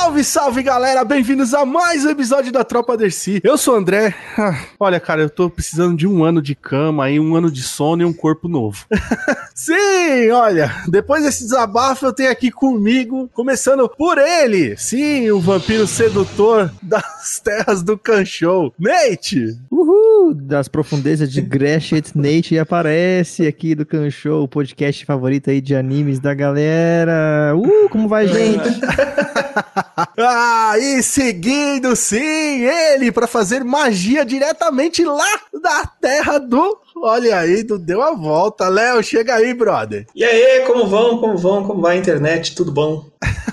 Salve, salve galera, bem-vindos a mais um episódio da Tropa Dercy. Eu sou o André. Ah, olha, cara, eu tô precisando de um ano de cama aí, um ano de sono e um corpo novo. sim, olha, depois desse desabafo eu tenho aqui comigo, começando por ele, sim, o vampiro sedutor das terras do Canchou, Nate. Uhul, das profundezas de Greshit, Nate aparece aqui do Canchou, o podcast favorito aí de animes da galera. Uh, como vai, gente? ah, e seguindo, sim, ele para fazer magia diretamente lá da terra do. Olha aí, do deu a volta. Léo, chega aí, brother. E aí, como vão? Como vão? Como vai a internet? Tudo bom?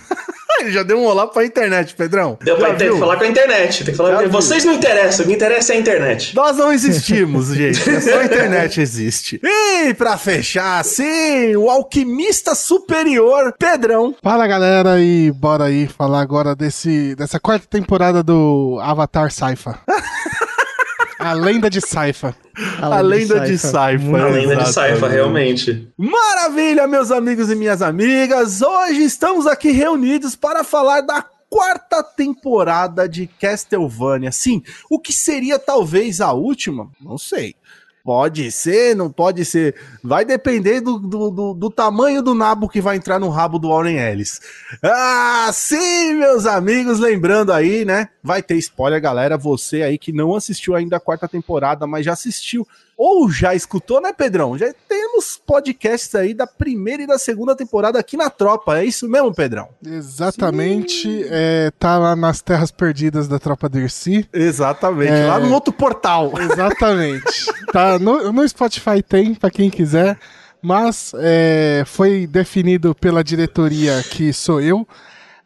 Ele já deu um olá pra internet, Pedrão. Deu pra ter, falar com a internet. Tem que falar com... Vocês não interessam, o que interessa é a internet. Nós não existimos, gente. É só a internet existe. E pra fechar, sim, o alquimista superior, Pedrão. Fala, galera, e bora aí falar agora desse, dessa quarta temporada do Avatar Saifa. A lenda de Saifa. A, lenda de Saifa. A lenda de Saifa, realmente. Maravilha, meus amigos e minhas amigas. Hoje estamos aqui reunidos para falar da quarta temporada de Castlevania. Sim, o que seria talvez a última? Não sei. Pode ser, não pode ser. Vai depender do, do, do, do, tamanho do nabo que vai entrar no rabo do Warren Ellis. Ah, sim, meus amigos, lembrando aí, né? Vai ter spoiler, galera. Você aí que não assistiu ainda a quarta temporada, mas já assistiu ou já escutou, né, Pedrão? Já temos podcasts aí da primeira e da segunda temporada aqui na Tropa. É isso mesmo, Pedrão? Exatamente. É, tá lá nas terras perdidas da Tropa Dercy. Exatamente. É... Lá no outro portal. Exatamente. tá no, no Spotify tem, para quem quiser. Mas é, foi definido pela diretoria que sou eu.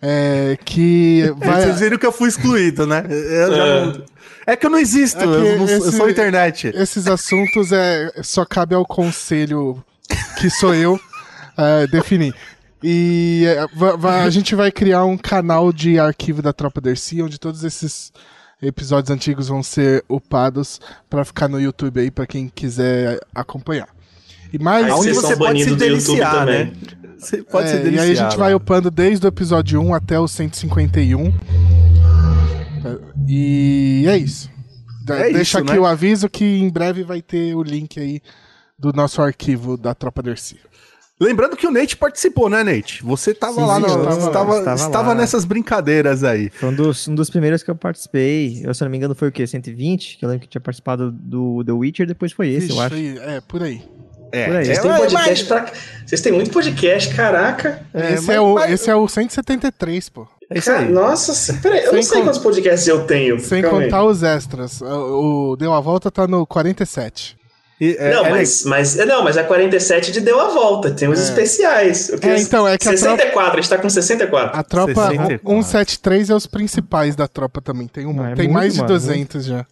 É, que vai... Vocês viram que eu fui excluído, né? Eu já é. não... É que eu não existo, é eu, não, esse, eu sou internet. Esses assuntos é, só cabe ao conselho, que sou eu, é, definir. E é, a gente vai criar um canal de arquivo da Tropa Dercy, onde todos esses episódios antigos vão ser upados para ficar no YouTube aí, para quem quiser acompanhar. E mais, onde você pode se deliciar, né? Você pode é, se deliciar. E aí a gente vai upando desde o episódio 1 até o 151. E é isso. É Deixa isso, aqui né? o aviso que em breve vai ter o link aí do nosso arquivo da Tropa Dercy. Lembrando que o Nate participou, né, Nate? Você tava Sim, lá, no, estava, estava, estava, estava lá. nessas brincadeiras aí. Foi um dos, um dos primeiros que eu participei. Eu, se não me engano, foi o quê? 120? Que eu lembro que tinha participado do The Witcher, depois foi esse, Vixe, eu acho. Foi, é, por aí. É. Vocês, têm podcast mas... pra... Vocês têm muito podcast, caraca. É, esse, mas, é o, mas... esse é o 173, pô. É isso aí. Nossa, peraí, eu não sei quantos podcasts eu tenho. Sem contar aí. os extras. O, Deu a Volta tá no 47. E, é, não, é mas, mas, não, mas a 47 de deu a volta, tem os é. especiais. É, então, é que 64, a, tropa, a gente tá com 64. A tropa 64. 173 é os principais da tropa também. Tem, é tem mais de 200 já.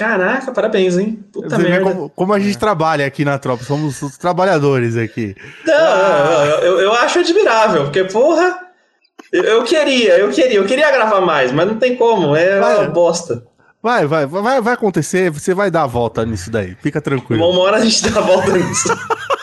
Caraca, parabéns, hein? Puta Você merda. Como, como, a gente trabalha aqui na tropa, somos os trabalhadores aqui. Não, ah. eu, eu acho admirável, porque, porra, eu queria, eu queria, eu queria gravar mais, mas não tem como, é vai, uma bosta. Vai, vai, vai, vai acontecer, você vai dar a volta nisso daí, fica tranquilo. Uma hora a gente dá a volta nisso.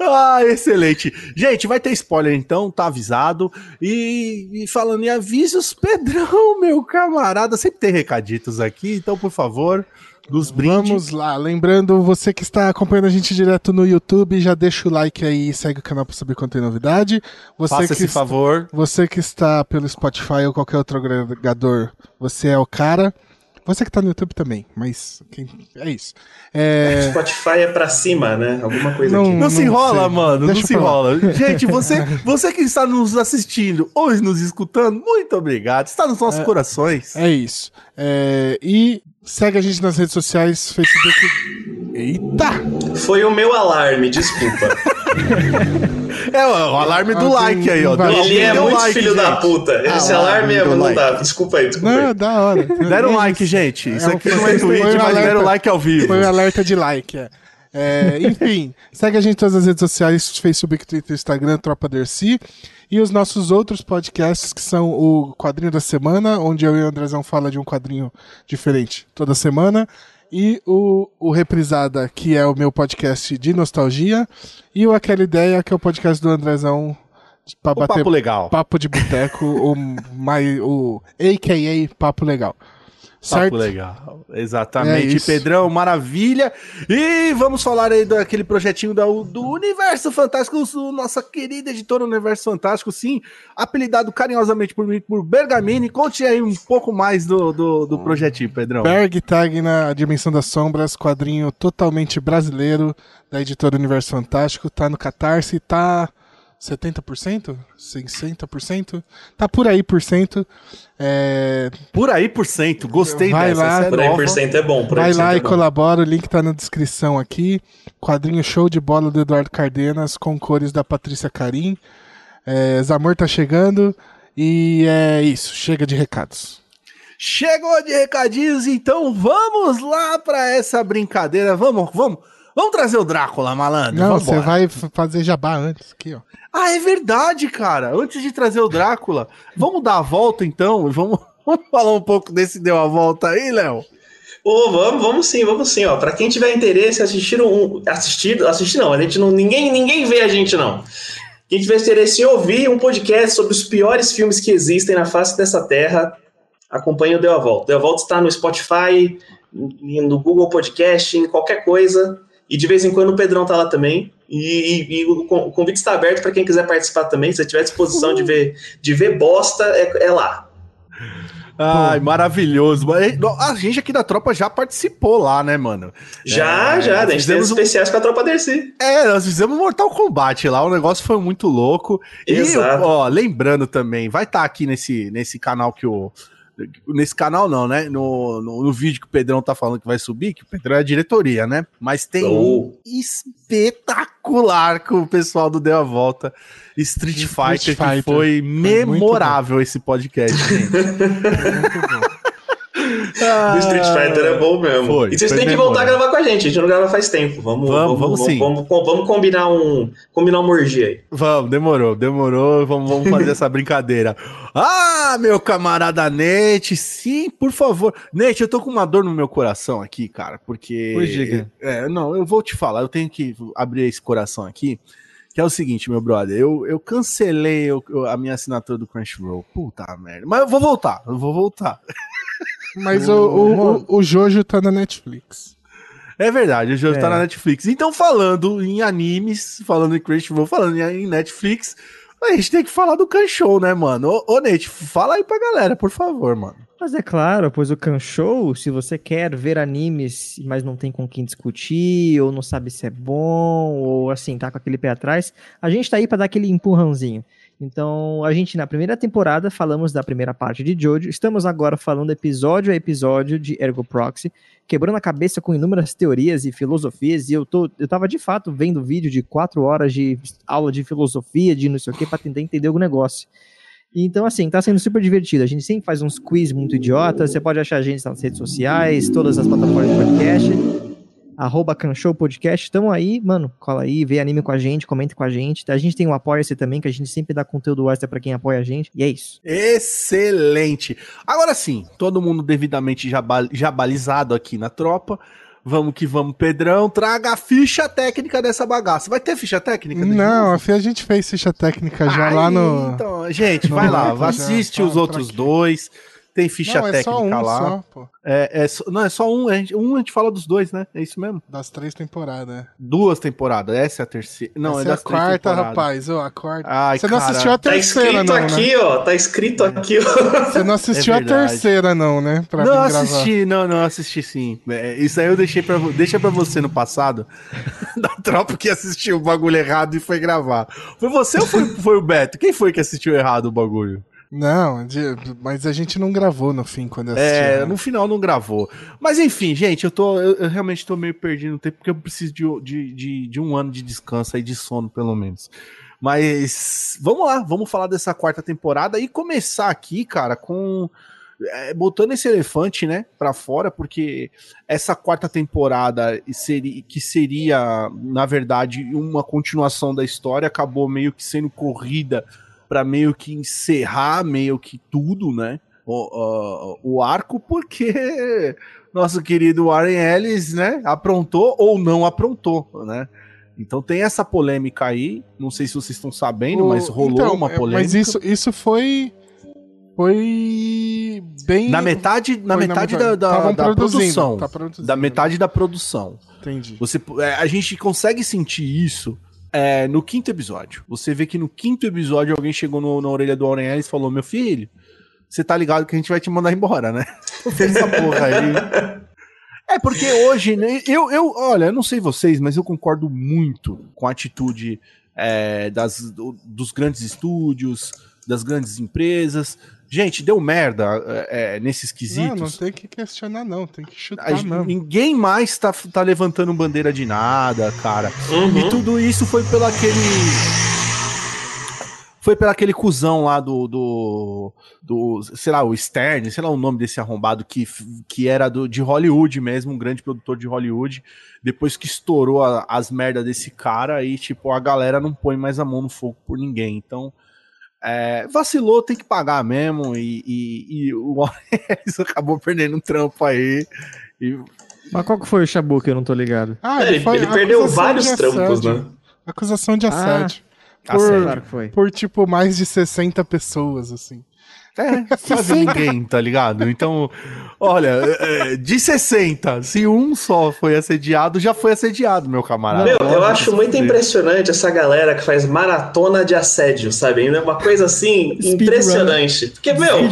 ah, excelente. Gente, vai ter spoiler então, tá avisado. E, e, falando em avisos, Pedrão, meu camarada, sempre tem recaditos aqui, então por favor, dos brindes. Vamos lá, lembrando, você que está acompanhando a gente direto no YouTube, já deixa o like aí e segue o canal para saber quando tem novidade. Você Faça esse está, favor. Você que está pelo Spotify ou qualquer outro agregador, você é o cara. Você que tá no YouTube também, mas quem... é isso. É... Spotify é pra cima, né? Alguma coisa não, aqui. Não, não se enrola, sei. mano. Deixa não se enrola. Gente, você, você que está nos assistindo ou nos escutando, muito obrigado. Está nos nossos é, corações. É isso. É, e segue a gente nas redes sociais, Facebook. Eita! Foi o meu alarme, desculpa. É o alarme do like aí, ó. Ele é muito like, filho gente. da puta. Esse alarme, é, não like. dá. Desculpa aí, desculpa não, aí. da hora. Deram um like, gente. Isso aqui não é Twitch, mas alerta, deram like ao vivo. Foi um alerta de like, é. é enfim, segue a gente em todas as redes sociais, Facebook, Twitter, Instagram, Tropa Dercy. E os nossos outros podcasts, que são o Quadrinho da Semana, onde eu e o Andrezão fala de um quadrinho diferente toda semana e o, o Reprisada, que é o meu podcast de nostalgia, e o Aquela Ideia, que é o podcast do Andrezão pra O bater papo legal. papo de boteco, o, o AKA Papo Legal. Certo? Papo legal. É Exatamente, isso. Pedrão, maravilha. E vamos falar aí daquele projetinho da- do Universo Fantástico, nossa querida editora Universo Fantástico, sim, apelidado carinhosamente por mim por Bergamini. Conte aí um pouco mais do, do, do projetinho, Pedrão. Berg Tag na Dimensão das Sombras, quadrinho totalmente brasileiro da editora Universo Fantástico. Tá no Catarse, tá 70%? 60%? Tá por aí por cento. É, Por aí por cento, gostei Vai dessa, lá. é Por aí nova. por cento é bom. Por vai lá é e bom. colabora, o link tá na descrição aqui. Quadrinho show de bola do Eduardo Cardenas com cores da Patrícia Carim. É, Zamor tá chegando e é isso, chega de recados. Chegou de recadinhos, então vamos lá pra essa brincadeira. Vamos, vamos, vamos trazer o Drácula, malandro. Não, você vai fazer jabá antes aqui, ó. Ah, é verdade, cara. Antes de trazer o Drácula, vamos dar a volta então? e Vamos, vamos falar um pouco desse deu a volta aí, Léo? Ô, vamos, vamos sim, vamos sim, ó. Pra quem tiver interesse, assistir um. Assistido, assistir não, a gente não. Ninguém, ninguém vê a gente, não. Quem tiver interesse em ouvir um podcast sobre os piores filmes que existem na face dessa terra, acompanhe o Deu a Volta. Deu a Volta está no Spotify, no Google Podcast, em qualquer coisa. E de vez em quando o Pedrão tá lá também. E, e- e o con- o convite está aberto para quem quiser participar também. Se você tiver disposição de ver, de ver bosta, é, é lá. Ai, maravilhoso. Mas, A gente aqui da tropa já participou lá, né, mano? Já, É, já, a gente tem fizemos os um- especiais com a Tropa Dercy. É, nós fizemos Mortal Kombat lá, o negócio foi muito louco. E, Exato. ó, lembrando também, vai estar aqui nesse, nesse canal que o. Nesse canal não, né? No, no, no vídeo que o Pedrão tá falando que vai subir, que o Pedrão é a diretoria, né? Mas tem um Oh. espetacular com o pessoal do Deu a Volta, Street Fighter, Street que Fighter. foi muito memorável esse podcast, gente. Muito bom. O Street Fighter é bom mesmo. Foi, e vocês têm que voltar a gravar com a gente. A gente não grava faz tempo. Vamos, Vamos, vamos sim. Vamos, vamos combinar um, combinar um orgia aí. Vamos, demorou, demorou. Vamos, vamos fazer essa brincadeira. Ah, meu camarada Nete, sim, por favor. Nete, eu tô com uma dor no meu coração aqui, cara, porque. Pois diga. É, não, eu vou te falar, eu tenho que abrir esse coração aqui. Que é o seguinte, meu brother, eu, eu cancelei eu- a minha assinatura do Crunchyroll. Puta merda. Mas eu vou voltar, eu vou voltar. Mas o, o, o, o Jojo tá na Netflix. É verdade, o jogo É. tá na Netflix. Então, falando em animes, falando em Crunchyroll, falando em Netflix, a gente tem que falar do Kanshou, né, mano? Ô, ô Nate, fala aí pra galera, por favor, mano. Mas é claro, pois o Kanshou, se você quer ver animes, mas não tem com quem discutir, ou não sabe se é bom, ou assim, tá com aquele pé atrás, a gente tá aí pra dar aquele empurrãozinho. Então, a gente na primeira temporada falamos da primeira parte de Jojo, estamos agora falando episódio a episódio de Ergo Proxy, quebrando a cabeça com inúmeras teorias e filosofias, e eu, tô, eu tava de fato vendo vídeo de quatro horas de aula de filosofia, de não sei o que, pra tentar entender o negócio. Então, assim, tá sendo super divertido. A gente sempre faz uns quiz muito idiotas. Você pode achar a gente nas redes sociais, todas as plataformas de podcast. Arroba Canshow Podcast. Tamo aí, mano. Cola aí, vê anime com a gente, comenta com a gente. A gente tem um Apoia-se também, que a gente sempre dá conteúdo extra pra quem apoia a gente. E é isso. Excelente. Agora sim, todo mundo devidamente jaba- jabalizado aqui na tropa. Vamos que vamos, Pedrão. Traga a ficha técnica dessa bagaça. Vai ter ficha técnica? Não, a a gente fez ficha técnica já Aí, lá no. Então, gente, no vai lá, assiste tá os outros dois. Tem ficha Não, é técnica só um lá. só, pô. É, é só- não, é só um. A gente, um a gente fala dos dois, né? É isso mesmo? Das três temporadas. é. Duas temporadas. Essa é a terceira. Não, Essa é é a das quarta, temporadas. rapaz. Ô, a quarta. Ai, Você não cara. assistiu a Tá terceira, escrito não, né? aqui, ó. Tá escrito aqui, ó. Você não assistiu É a verdade. terceira, não, né? Pra não, assisti, não, não, assisti sim. É, isso aí eu deixei pra, deixa pra você no passado, da tropa que assistiu o bagulho errado e foi gravar. Foi você ou foi, foi o Beto? Quem foi que assistiu errado o bagulho? Não, mas a gente não gravou no fim quando eu assisti. É, né? no final não gravou. Mas enfim, gente, eu tô. Eu, eu realmente tô meio perdido no tempo, porque eu preciso de, de, de, de um ano de descanso aí, de sono, pelo menos. Mas vamos lá, vamos falar dessa quarta temporada e começar aqui, cara, com. é, botando esse elefante, né, pra fora, porque essa quarta temporada seria, que seria, na verdade, uma continuação da história, acabou meio que sendo corrida pra meio que encerrar meio que tudo, né? o, o, o arco, porque nosso querido Warren Ellis, né, aprontou ou não aprontou, né? Então tem essa polêmica aí, não sei se vocês estão sabendo, O- mas rolou então, uma é, polêmica. Mas isso, isso foi. Foi bem. na metade, na foi metade da, da, da produzindo, produção. tá da metade da produção. Entendi. Você, é, a gente consegue sentir isso é, no quinto episódio. Você vê que no quinto episódio alguém chegou no- na orelha do Warren Ellis e falou: Meu filho, você tá ligado que a gente vai te mandar embora, né? Essa porra aí. É porque hoje, né, eu, eu, olha, eu não sei vocês, mas eu concordo muito com a atitude é, das, do- dos grandes estúdios, das grandes empresas. Gente, deu merda é, é, nesses Não, quesitos. não tem que questionar, não. Tem que chutar A mesmo. ninguém mais tá, tá levantando bandeira de nada, cara. Uhum. E tudo isso foi pelo aquele. Foi pelo aquele cuzão lá do, do. do. sei lá, o Stern, sei lá o nome desse arrombado que, que era do, de Hollywood mesmo, um grande produtor de Hollywood. Depois que estourou a- as merdas desse cara, aí, tipo, a galera não põe mais a mão no fogo por ninguém. Então. É, vacilou, tem que pagar mesmo. E, e, e o Ellis acabou perdendo um trampo aí. E Mas qual que foi o Shabu que eu não tô ligado? Ah, É, ele, ele perdeu acusação vários de trampos, assédio. né? Acusação de Ah, assédio. tá por, certo. Claro que foi. por, tipo, mais de 60 pessoas, assim. É, quase ninguém, tá ligado? Então, olha, é, de 60, se um só foi assediado, já foi assediado, meu camarada. Meu, eu acho muito impressionante essa galera que faz maratona de assédio, sabe? É uma coisa assim impressionante. Porque, meu,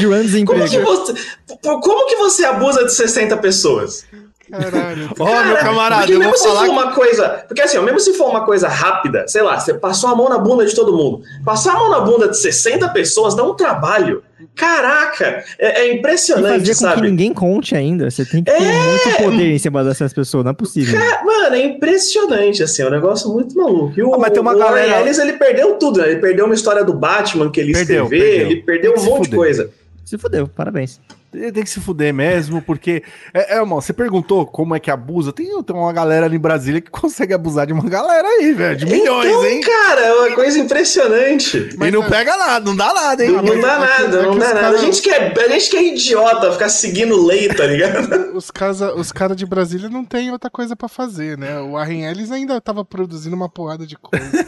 como que, você, como que você abusa de 60 pessoas? Caralho. Ó, meu camarada, porque eu vou mesmo se for que... uma coisa. Porque assim, mesmo se for uma coisa rápida, sei lá, você passou a mão na bunda de todo mundo. Passar a mão na bunda de 60 pessoas dá um trabalho. Caraca! É, é E impressionante, fazer com que sabe? ninguém conte ainda. Você tem que ter É. muito poder em cima dessas pessoas, não é possível. Ca- Mano, é impressionante, assim, é um negócio muito maluco. E o, Ah, mas tem uma o galera- Ellis, ele perdeu tudo, né? Ele perdeu uma história do Batman que ele Perdeu, escreveu, perdeu. ele perdeu um monte de coisa. Se fudeu, parabéns. Tem que se fuder mesmo, porque. É, é, irmão, você perguntou como é que abusa. Tem, tem uma galera ali em Brasília que consegue abusar de uma galera aí, velho. De milhões, então, hein? cara, é uma coisa impressionante. e não é- pega nada, não dá nada, hein? Não, não dá nada, é não dá nada. cara- A, gente que é, a gente que é idiota ficar seguindo lei, tá ligado? Os caras os cara de Brasília não tem outra coisa pra fazer, né? O Warren Ellis ainda tava produzindo uma porrada de coisa.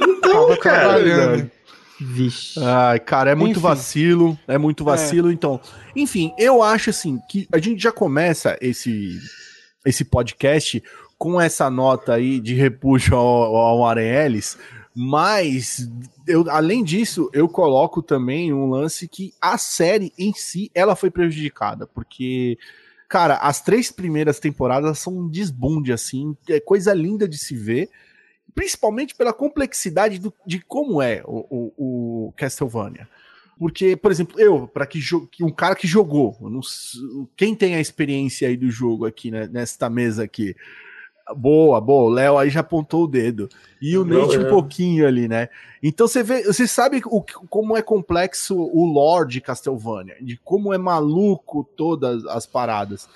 Então, tava cara. trabalhando. Vixe. Ai, cara, é muito Enfim. vacilo, é muito vacilo, então. Enfim, eu acho assim que a gente já começa esse esse podcast com essa nota aí de repúdio ao, ao Warren Ellis, mas eu, além disso, eu coloco também um lance que a série em si, ela foi prejudicada, porque cara, as três primeiras temporadas são um desbunde assim, é coisa linda de se ver principalmente pela complexidade do- de como é o, o- o Castlevania. Porque, por exemplo, eu, para que, um cara que jogou, não quem tem a experiência aí do jogo aqui, né, nesta mesa aqui, boa, boa, o Léo aí já apontou o dedo, e o Nate um pouquinho ali, né? Então você vê, você sabe o, como é complexo o lore de Castlevania, de como é maluco todas as paradas.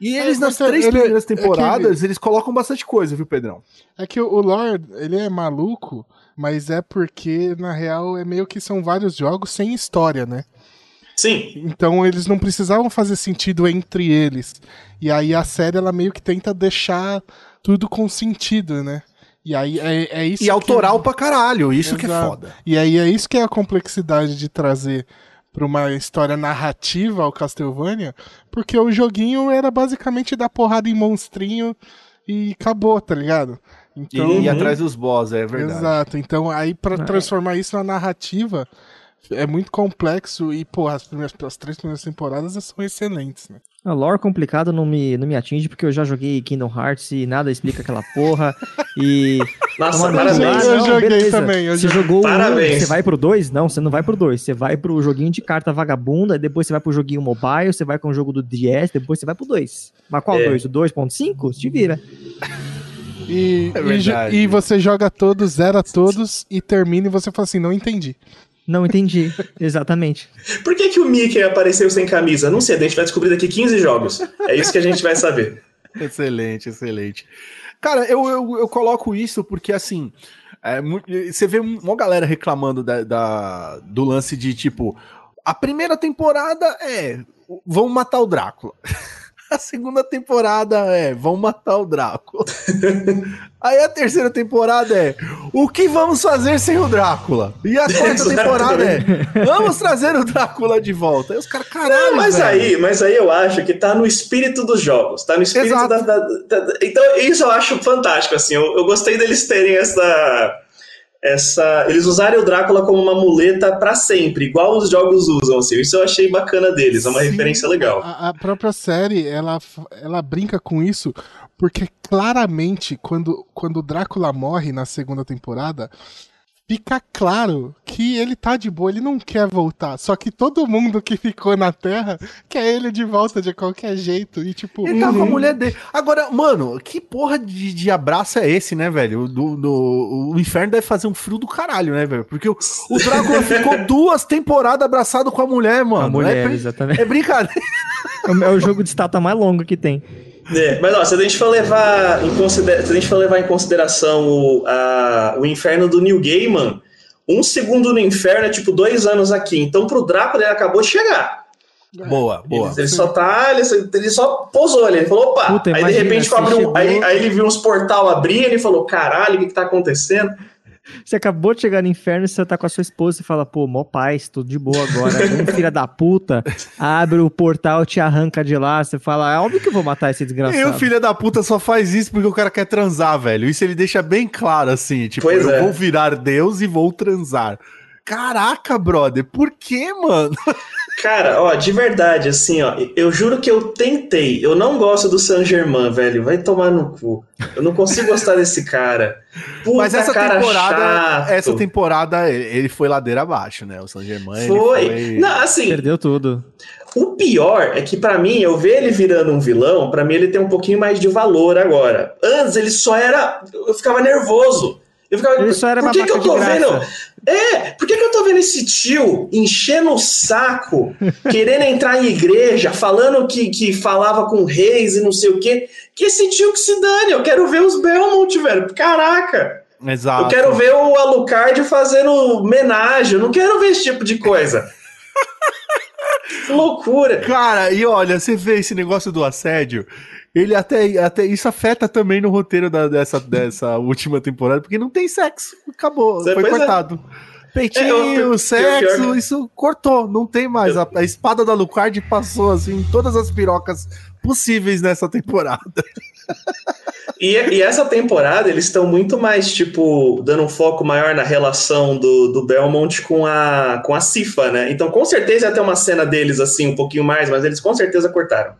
E É, eles, nas mas três ele- primeiras é que temporadas, eles colocam bastante coisa, viu, Pedrão? É que o Lord, ele é maluco, mas é porque, na real, é meio que são vários jogos sem história, né? Sim. Então eles não precisavam fazer sentido entre eles. E aí a série, ela meio que tenta deixar tudo com sentido, né? E aí é, é isso E que- autoral pra caralho, isso que é Exato. foda. E aí é isso que é a complexidade de trazer pra uma história narrativa ao Castlevania, porque o joguinho era basicamente dar porrada em monstrinho e acabou, tá ligado? E Então, ir atrás dos boss, é verdade. Exato. Então, aí pra É. transformar isso na narrativa é muito complexo e, pô, as, primeiras, as três primeiras temporadas são excelentes, né? A lore complicado não me, não me atinge, porque eu já joguei Kingdom Hearts e nada explica aquela porra. E. Nossa, parabéns. no Eu cu. joguei beleza. também, eu você joguei. jogou o um, Parabéns. você vai pro 2? Não, você não vai pro 2. Você vai pro joguinho de carta vagabunda, depois você vai pro joguinho mobile, você vai com o jogo do DS, depois você vai pro 2. Mas qual É. 2? O 2.5? Te vira. E, É e e você joga todos, zera todos e termina e você fala assim, não entendi. Não entendi. Exatamente. Por que, que o Mickey apareceu sem camisa? Não sei, a gente vai descobrir daqui 15 jogos. É isso que a gente vai saber. Excelente, excelente. Cara, eu, eu, eu coloco isso porque, assim, é você vê uma galera reclamando da, da- do lance de, tipo, a primeira temporada é, vamos matar o Drácula. A segunda temporada é Vão matar o Drácula. Aí a terceira temporada é O que vamos fazer sem o Drácula? E a quarta temporada é Vamos trazer o Drácula de volta. Aí os caras, caralho. Não, mas velho. aí, mas aí eu acho que tá no espírito dos jogos, tá no espírito da, da- da- Então, isso eu acho fantástico, assim. Eu, eu gostei deles terem essa. Essa. Eles usarem o Drácula como uma muleta pra sempre, igual os jogos usam, assim. Isso eu achei bacana deles, é uma Sim. referência legal. A, a própria série, ela, ela brinca com isso, porque claramente, quando, quando o Drácula morre na segunda temporada, fica claro que ele tá de boa, ele não quer voltar. Só que todo mundo que ficou na Terra quer ele de volta de qualquer jeito. E tipo. Ele tá com a uhum. mulher dele. Agora, mano, que porra de, de abraço é esse, né, velho? Do, do- o inferno deve fazer um frio do caralho, né, velho? Porque o, o Drácula ficou duas temporadas abraçado com a mulher, mano. a mulher, é, exatamente. é brincadeira. É o- é o jogo de estátua mais longo que tem. É, mas ó, se a gente for levar em, considera se a gente for levar em consideração o, a- o inferno do New Gaiman, um segundo no inferno é tipo dois anos aqui. Então pro Drácula ele acabou de chegar. Boa, boa. Ele, ele só tá. Ele, só- ele só posou ali. Ele falou, opa. Puta, aí de repente você abriu chegou- aí, aí ele viu uns portal abrir ele falou: caralho, o que, que tá acontecendo? Você acabou de chegar no inferno e você tá com a sua esposa e fala, pô, mó paz, tudo de boa agora. Um filho da puta abre o portal, te arranca de lá. Você fala, é óbvio que eu vou matar esse E o desgraçado. filho da puta só faz isso porque o cara quer transar, velho. Isso ele deixa bem claro, assim. Tipo, Pois eu é. vou virar Deus e vou transar. Caraca, brother, por que, mano? Cara, ó, de verdade, assim, ó, eu juro que eu tentei. Eu não gosto do Saint Germain, velho. Vai tomar no cu. Eu não consigo gostar desse cara. Puta Mas essa cara temporada, chato. essa temporada, ele foi ladeira abaixo, né? O San Germain. ele Foi. foi... Não, assim, Perdeu tudo. O pior é que pra mim, eu ver ele virando um vilão, pra mim ele tem um pouquinho mais de valor agora. Antes ele só era, eu ficava nervoso. Eu ficava, Ele só era por que, que eu tô vendo? É, por que, que eu tô vendo esse tio enchendo o saco, querendo entrar em igreja, falando que, que falava com reis e não sei o quê? Que esse tio que se dane, eu quero ver os Belmont, velho. Caraca! Exato. Eu quero ver o Alucard fazendo homenagem, eu não quero ver esse tipo de coisa. que loucura. Cara, e olha, você vê esse negócio do assédio, ele até, até isso afeta também no roteiro da- dessa, dessa última temporada, porque não tem sexo. Acabou, Você- foi é. cortado. Peitinho, É, eu- sexo, pior que- isso cortou, não tem mais. A, a espada da Lucard passou assim em todas as pirocas possíveis nessa temporada. E, e essa temporada eles estão muito mais, tipo, dando um foco maior na relação do, do Belmont com a, com a Cifa, né? Então com certeza ia ter uma cena deles assim, um pouquinho mais, mas eles com certeza cortaram.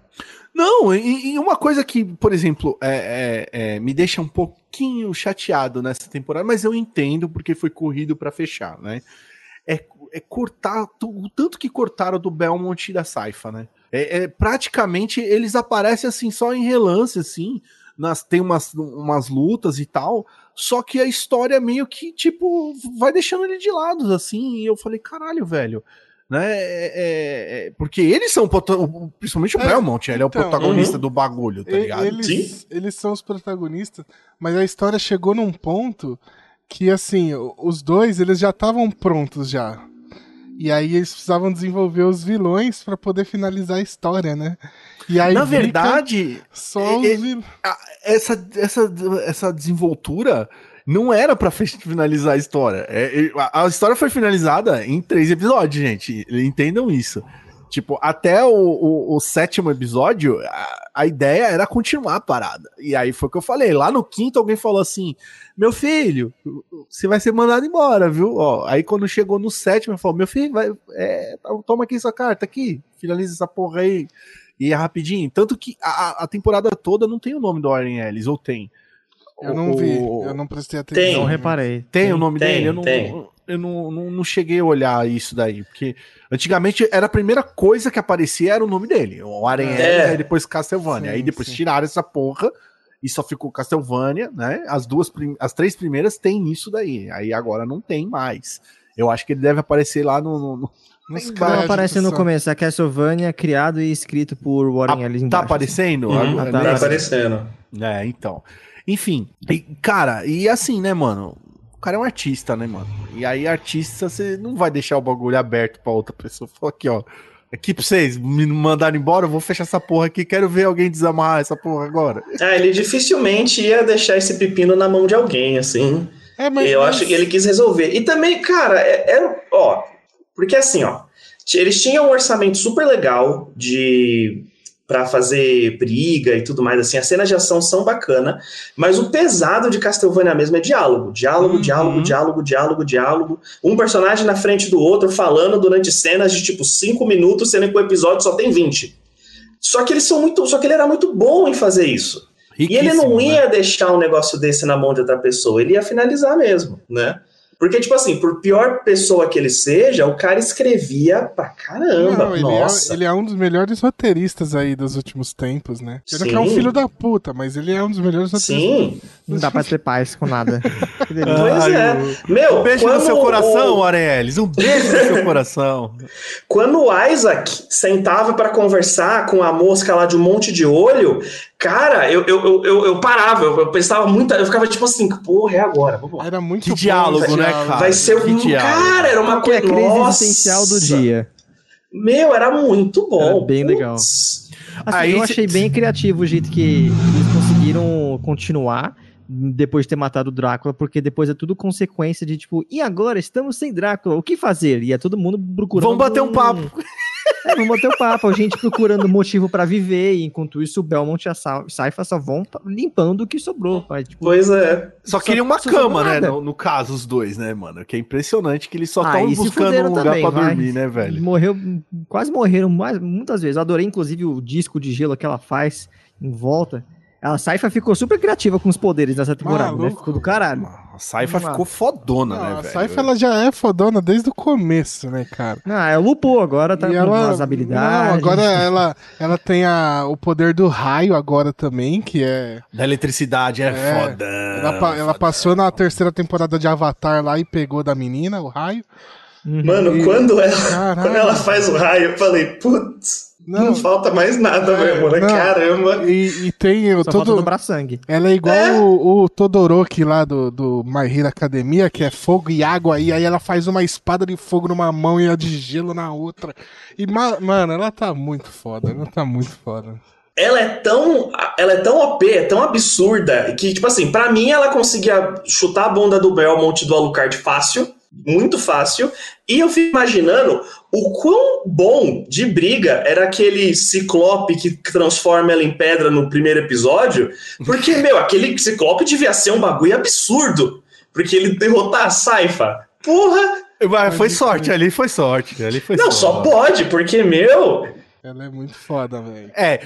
Não, e, e uma coisa que, por exemplo, é, é, é, me deixa um pouquinho chateado nessa temporada, mas eu entendo porque foi corrido pra fechar, né? É, é cortar o tanto que cortaram do Belmont e da Saifa, né? É, é, praticamente eles aparecem assim só em relance, assim, nas, tem umas, umas lutas e tal, só que a história meio que, tipo, vai deixando ele de lado, assim, e eu falei, caralho, velho. Né? É, é- é- porque eles são, principalmente o É, Belmont, ele é o então, protagonista uhum. do bagulho, tá ligado? Eles, Sim. eles são os protagonistas, mas a história chegou num ponto que, assim, os dois, eles já estavam prontos já. E aí eles precisavam desenvolver os vilões pra poder finalizar a história, né? E aí Na verdade, só os é- é- vilões. essa, essa, essa desenvoltura não era fe- finalizar a história. É, a, história foi finalizada em três episódios, gente. Entendam isso. Tipo, até o, o- o sétimo episódio, a, a ideia era continuar a parada. E aí foi o que eu falei. Lá no quinto, alguém falou assim: Meu filho, você vai ser mandado embora, viu? Ó, aí quando chegou no sétimo, ele falou: Meu filho, vai, é, toma aqui essa carta aqui, finaliza essa porra aí. E é rapidinho. Tanto que a, a temporada toda não tem o nome do Warren Ellis, ou tem? Eu não vi, eu não prestei atenção. Tem. Não reparei. Tem o nome Tem, dele? Eu, não, tem. eu não, não, não cheguei a olhar isso daí, porque antigamente era a primeira coisa que aparecia era o nome dele. O Warren É. Ellis, aí depois Castlevania. Sim, aí depois sim. tiraram essa porra e só ficou Castlevania, né? As duas, as três primeiras tem isso daí. Aí agora não tem mais. Eu acho que ele deve aparecer lá no. no- no- Nos créditos aparece no começo. A Castlevania, criado e escrito por Warren Ellis tá embaixo. aparecendo? Uhum, tá né? Tá aparecendo. É, então. Enfim, e, cara, e assim, né, mano? O cara é um artista, né, mano? E aí, artista, você não vai deixar o bagulho aberto pra outra pessoa. Fala aqui, ó. Aqui pra vocês me mandarem embora, eu vou fechar essa porra aqui. Quero ver alguém desamarrar essa porra agora. Ah, ele dificilmente ia deixar esse pepino na mão de alguém, assim. É, mas, eu mas- acho que ele quis resolver. E também, cara, é, é- ó, porque assim, ó, eles tinham um orçamento super legal de para fazer briga e tudo mais assim. As cenas de ação são bacana, mas o pesado de Castlevania mesmo é diálogo, diálogo, Uhum. diálogo, diálogo, diálogo, diálogo. Um personagem na frente do outro falando durante cenas de tipo 5 minutos, sendo que o episódio só tem 20. Só que eles são muito, só que ele era muito bom em fazer isso. E ele não Riquíssimo, né? ia deixar um negócio desse na mão de outra pessoa, ele ia finalizar mesmo, né? Porque, tipo assim, por pior pessoa que ele seja, o cara escrevia pra caramba. Não, ele, Nossa. É, ele é um dos melhores roteiristas aí dos últimos tempos, né? Ele Sim. é um filho da puta, mas ele é um dos melhores roteiristas. Sim, Não dá pra ter paz com nada. Pois Ai, é. Meu, Um beijo no seu coração, o- Arelis. Um beijo no seu coração. Quando o Isaac sentava pra conversar com a mosca lá de um monte de olho, cara, eu, eu, eu, eu, parava, eu, pensava muito, eu ficava tipo assim, porra, é agora, vamos lá. Era muito Que bom diálogo, né, cara? Vai ser que um. diálogo. Cara, era uma é a coisa. crise Nossa! existencial do dia? Meu, era muito bom. Era bem legal. Assim, Aí eu achei bem criativo o jeito que eles conseguiram continuar depois de ter matado o Drácula, porque depois é tudo consequência de tipo, e agora estamos sem Drácula, o que fazer? E é todo mundo procurando. Vamos bater um papo. É, vamos bater um papo, a gente procurando motivo pra viver, e enquanto isso o Belmont e a Sa- Saifa só vão limpando o que sobrou. Mas, tipo, Pois é. Só Só- queria uma só cama, né? No, no caso, os dois, né, mano? Que é impressionante que eles só Ah, estão se buscando um lugar também, pra vai. dormir, né, velho? Morreu, quase morreram mais, muitas vezes. Eu adorei, inclusive, o disco de gelo que ela faz em volta. A Saifa ficou super criativa com os poderes nessa temporada, né? Maluco. Ficou do caralho. A Saifa ficou fodona, Não, né, a velho? Saifa ela já é fodona desde o começo, né, cara? Ah, é o Lupo agora, tá E com ela, as habilidades. Não, agora ela, ela tem a, o poder do raio agora também, que é. Da eletricidade, é, É, foda. Ela, ela passou na terceira temporada de Avatar lá e pegou da menina o raio. Uhum. Mano, E- quando ela, Caralho. quando ela faz o raio, eu falei, putz, não, Não. falta mais nada É, mesmo, né? não. Caramba. E, e tem o Só todo. dobrar sangue. Ela é igual O, o Todoroki lá do, do My Hero Academia, que é fogo e água, e aí ela faz uma espada de fogo numa mão e a de gelo na outra. E, ma- mano, ela tá muito foda, ela tá muito foda. Ela é tão. Ela é tão OP, é tão absurda, que, tipo assim, pra mim ela conseguia chutar a bunda do Belmont do Alucard fácil. Muito fácil. E eu fico imaginando o quão bom de briga era aquele ciclope que transforma ela em pedra no primeiro episódio. Porque, meu, aquele ciclope devia ser um bagulho absurdo. Porque ele derrotar a Saifa. Porra! Mas foi sorte, ali foi sorte. Ali foi Não, sorte. só pode, porque, meu. Ela é muito foda, velho. É,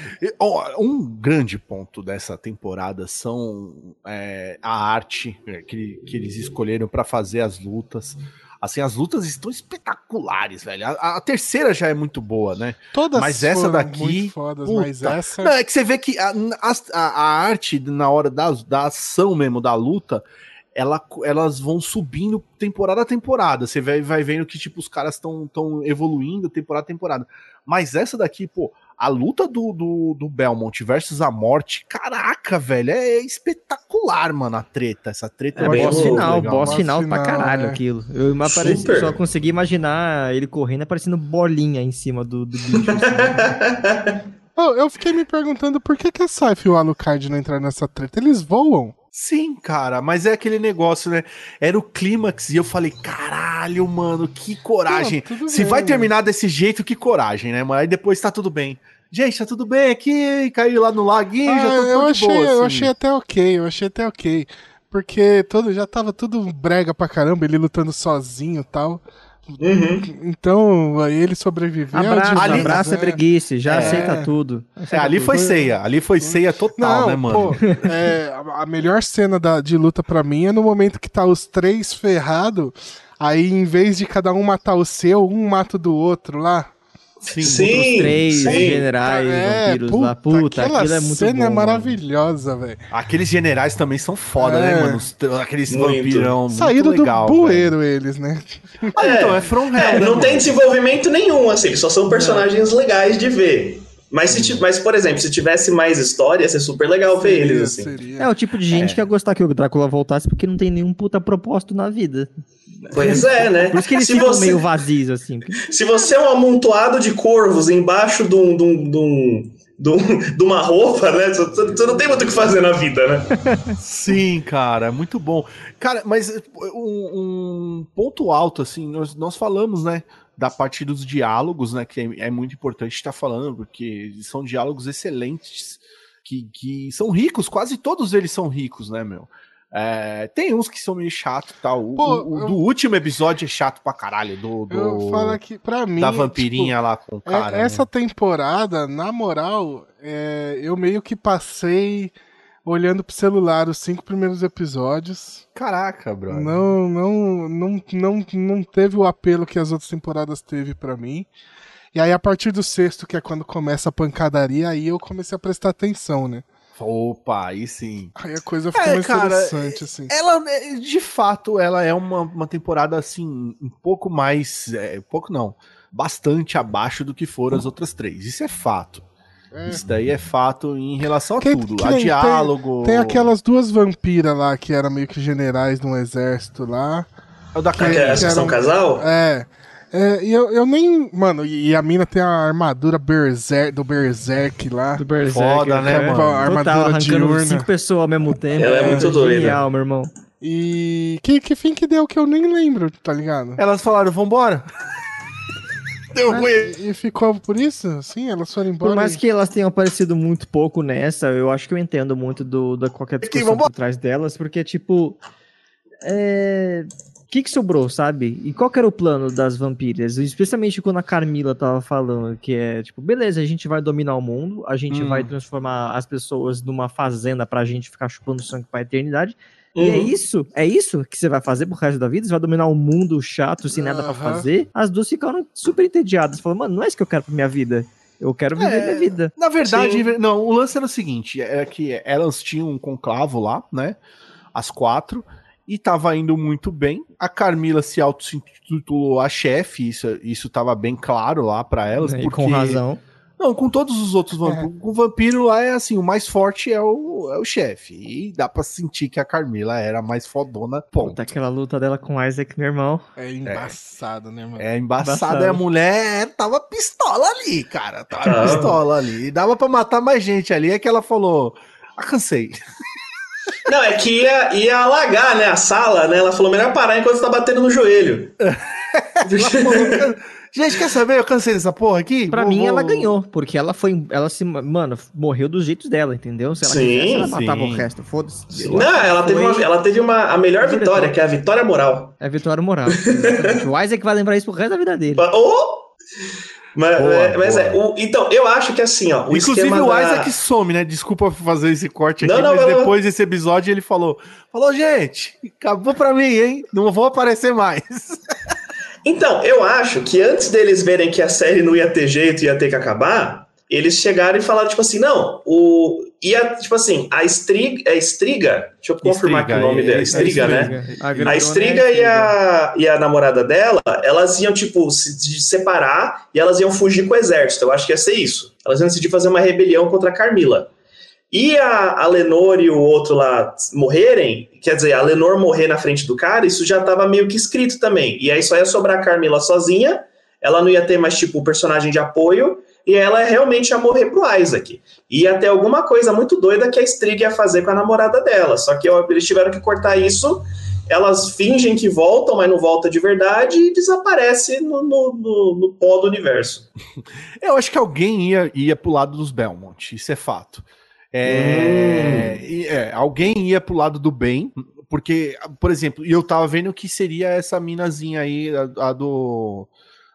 um grande ponto dessa temporada são é, a arte é, que, que eles escolheram pra fazer as lutas. Assim, as lutas estão espetaculares, velho. A, a terceira já é muito boa, né? Todas Mas essa daqui, muito fodas, puta. mas essa. Não, é que você vê que a, a, a arte, na hora da, da ação mesmo, da luta, ela, elas vão subindo temporada a temporada. Você vai, vai vendo que, tipo, os caras estão tão evoluindo temporada a temporada. Mas essa daqui, pô, a luta do, do, do Belmont versus a morte, caraca, velho, é espetacular, mano, a treta. Essa treta É, É boss final, legal. boss Boss final pra final, caralho é. aquilo. Eu apareci, só consegui imaginar ele correndo aparecendo bolinha em cima do, do bicho. assim. Oh, eu fiquei me perguntando por que, que a Saif e o Alucard não entraram nessa treta. Eles voam? Sim, cara, mas é aquele negócio, né? Era o clímax e eu falei, caralho, mano, que coragem. Não, Se bem, vai terminar desse jeito, que coragem, né, mano? Aí depois tá tudo bem. Gente, tá tudo bem aqui, caiu lá no laguinho, Ah, já tô, eu, achei, boa, eu assim. achei até ok, eu achei até ok. Porque todo, já tava tudo brega pra caramba, ele lutando sozinho e tal. Uhum. Então, aí ele sobreviveu. Abraço, ali- abraço é né? preguiça, já É. aceita tudo. É, ali foi ceia, ali foi ceia total, Não, né, mano? pô, é, a, melhor cena da, de luta pra mim é no momento que tá os três ferrados, aí em vez de cada um matar o seu, um mata o do outro lá. Sim. Sim. Os três sim. generais É, vampiros lá. Puta, aquela aquilo é muito cena bom. é maravilhosa, velho. Aqueles generais também são foda, É. né, mano? Os- Aqueles Muito. vampirão muito Saíram legal, do bueiro eles, né? Ah, então, é From Hell, É, né, não mano? tem desenvolvimento nenhum, assim, eles só são personagens legais de ver. Mas, se mas, por exemplo, se tivesse mais história, ia ser super legal ver eles, assim. seria. É o tipo de gente É. que ia gostar que o Drácula voltasse porque não tem nenhum puta propósito na vida. Pois é, né? Por isso que eles se ficam você, meio vazios, assim. se você é um amontoado de corvos embaixo de, um, de, um, de, um, de, um- uma roupa, né? Você não tem muito o que fazer na vida, né? Sim, cara, muito bom. Cara, mas um, um ponto alto, assim, nós, nós falamos, né, da parte dos diálogos, né, que é, é muito importante estar falando, porque são diálogos excelentes, que, que são ricos, quase todos eles são ricos, né, meu? É, tem uns que são meio chato e tal. O, Pô, o eu- do último episódio é chato pra caralho, do, do- Eu falo que, pra mim. da tipo, vampirinha lá com o É, cara. essa né? temporada, na moral, é, eu meio que passei olhando pro celular os cinco primeiros episódios. Caraca, brother. Não, não, não, não, não teve o apelo que as outras temporadas teve pra mim. E aí, a partir do sexto, que é quando começa a pancadaria, aí eu comecei a prestar atenção, né? Opa, aí sim. Aí a coisa ficou É, mais cara, interessante, assim. Ela, é, de fato, ela é uma, uma temporada assim, um pouco mais. É, pouco não. Bastante abaixo do que foram as outras três. Isso é fato. É. Isso daí é fato em relação a Que- tudo. que a nem tem- diálogo. Tem aquelas duas vampiras lá que eram meio que generais de um exército lá. É o da Que, que é, que são eram- casal? É. É, e eu, eu nem. Mano, e a mina tem a armadura berser, do Berserk lá. Do Berserk, Foda, né, cara. mano? Total, Armadura arrancando diurna. cinco pessoas ao mesmo tempo. Ela é muito doida. Genial, meu irmão. E. Que, que fim que deu que eu nem lembro, tá ligado? Elas falaram, vambora. Deu ruim. E, e ficou por isso? Sim, elas foram embora. Por mais e- que elas tenham aparecido muito pouco nessa, eu acho que eu entendo muito do, da qualquer discussão por trás delas, porque, tipo. É. O que, que sobrou, sabe? E qual que era o plano das vampiras? Especialmente quando a Carmila tava falando que é, tipo, beleza, a gente vai dominar o mundo, a gente Hum. vai transformar as pessoas numa fazenda pra gente ficar chupando sangue pra eternidade. E é Uhum. isso? É isso que você vai fazer pro resto da vida? Você vai dominar um mundo chato sem nada pra Aham. fazer? As duas ficaram super entediadas. Falaram, mano, não é isso que eu quero pra minha vida. Eu quero viver É. minha vida. Na verdade, Sim. não, o lance era o seguinte: é que elas tinham um conclavo lá, né? As quatro, e tava indo muito bem. A Carmila se auto-intitulou a chefe, isso, isso tava bem claro lá pra elas. E porque... com razão. Não, com todos os outros vampiros. O vampiro lá é assim: o mais forte é o, é o chefe. E dá pra sentir que a Carmila era a mais fodona. Ponto. Puta, aquela luta dela com o Isaac, meu irmão. É embaçado, né, mano? É embaçada, Embaçado. e a mulher tava pistola ali, cara. Tava pistola ali. Dava pra matar mais gente ali. É que ela falou: Ah, cansei. Não, é que ia, ia alagar, né, a sala, né? Ela falou, melhor parar enquanto tá batendo no joelho. Gente, quer saber? Eu cansei dessa porra aqui. Pra Vou- mim, vou- ela ganhou, porque ela foi. Ela se. Mano, morreu dos jeitos dela, entendeu? Se ela Sim, quisesse, ela sim. matava o resto. Foda-se. Não, ela teve, foi- uma, ela teve uma, a melhor vitória, que é a vitória moral. É vitória moral. o Isaac vai lembrar isso pro resto da vida dele. Oh! Mas, Boa, é, mas boa. é, o- então, eu acho que assim, ó, o Inclusive o da... Isaac some, né? Desculpa fazer esse corte aqui, Não, não, mas não, não. depois desse episódio ele falou: falou, gente, acabou pra mim, hein? Não vou aparecer mais. Então, eu acho que antes deles verem que a série não ia ter jeito, ia ter que acabar, eles chegaram e falaram, tipo assim, não, o. Ia, tipo assim, a Estriga. É Estriga? Deixa eu confirmar Estriga, aqui o nome é- dela. é Estriga, né? grandona A é Estriga e a, e a namorada dela, elas iam, tipo, se separar e elas iam fugir com o exército. Eu acho que ia ser isso. Elas iam decidir fazer uma rebelião contra a Carmila. E a, a Lenor e o outro lá morrerem, quer dizer, a Lenor morrer na frente do cara, isso já tava meio que escrito também. E aí só ia sobrar a Carmila sozinha, ela não ia ter mais, tipo, personagem de apoio, e ela realmente ia morrer pro Isaac. E ia ter alguma coisa muito doida que a Strig ia fazer com a namorada dela. Só que eles tiveram que cortar isso elas fingem que voltam, mas não volta de verdade e desaparece no, no, no, no pó do universo. Eu acho que alguém ia, ia pro lado dos Belmont, isso é fato. É, e, é, alguém ia pro lado do bem, porque, por exemplo, eu tava vendo que seria essa minazinha aí, a, a do.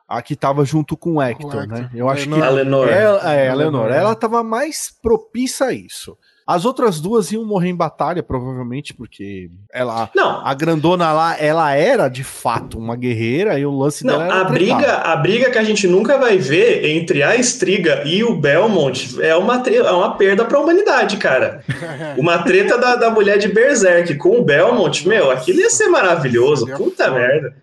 A que tava junto com o Hector, Hector. né? Eu acho que. Lenor. A Lenor. Ela, é, a Leonor, Lenor, ela né? tava mais propícia a isso. As outras duas iam morrer em batalha, provavelmente, porque ela. Não, A grandona lá, ela era de fato uma guerreira e o lance não dela era a, briga, a briga que a gente nunca vai ver entre a Estriga e o Belmont é uma, é uma perda pra humanidade, cara. Uma treta da, da mulher de Berserk com o Belmont, meu, aquilo ia ser maravilhoso. Puta merda.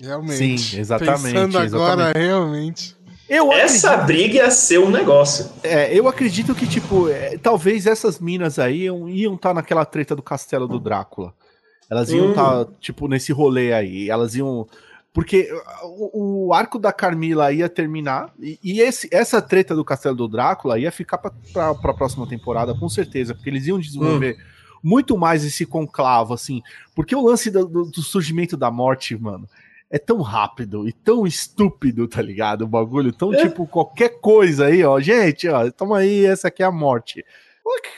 Realmente. Sim, exatamente, Pensando agora, exatamente. realmente. Eu Essa acredito, briga ia ser um negócio. é, eu acredito que, tipo, é, talvez essas minas aí iam estar naquela treta do castelo do Drácula. Elas iam estar, hum. tá, tipo, nesse rolê aí. Elas iam. Porque o, o, arco da Carmila ia terminar, e, e esse, essa treta do Castelo do Drácula ia ficar pra, pra, pra próxima temporada, com certeza, porque eles iam desenvolver. Hum muito mais esse conclavo, assim. Porque o lance do, do, do, surgimento da morte, mano, é tão rápido e tão estúpido, tá ligado? O bagulho, tão é. tipo qualquer coisa aí, ó. Gente, ó, toma aí, essa aqui é a morte.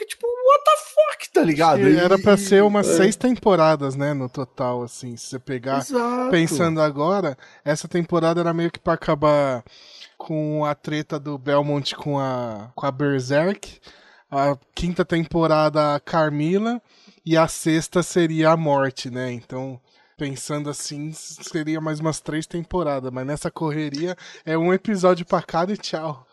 Tipo, what the fuck, tá ligado? era pra ser umas é. seis temporadas, né, no total, assim. Se você pegar, Exato. pensando agora, essa temporada era meio que pra acabar com a treta do Belmont com a, com a Berserk. A quinta temporada, a Carmila. E a sexta seria a morte, né? Então, pensando assim, seria mais umas três temporadas, mas nessa correria é um episódio para cada e tchau.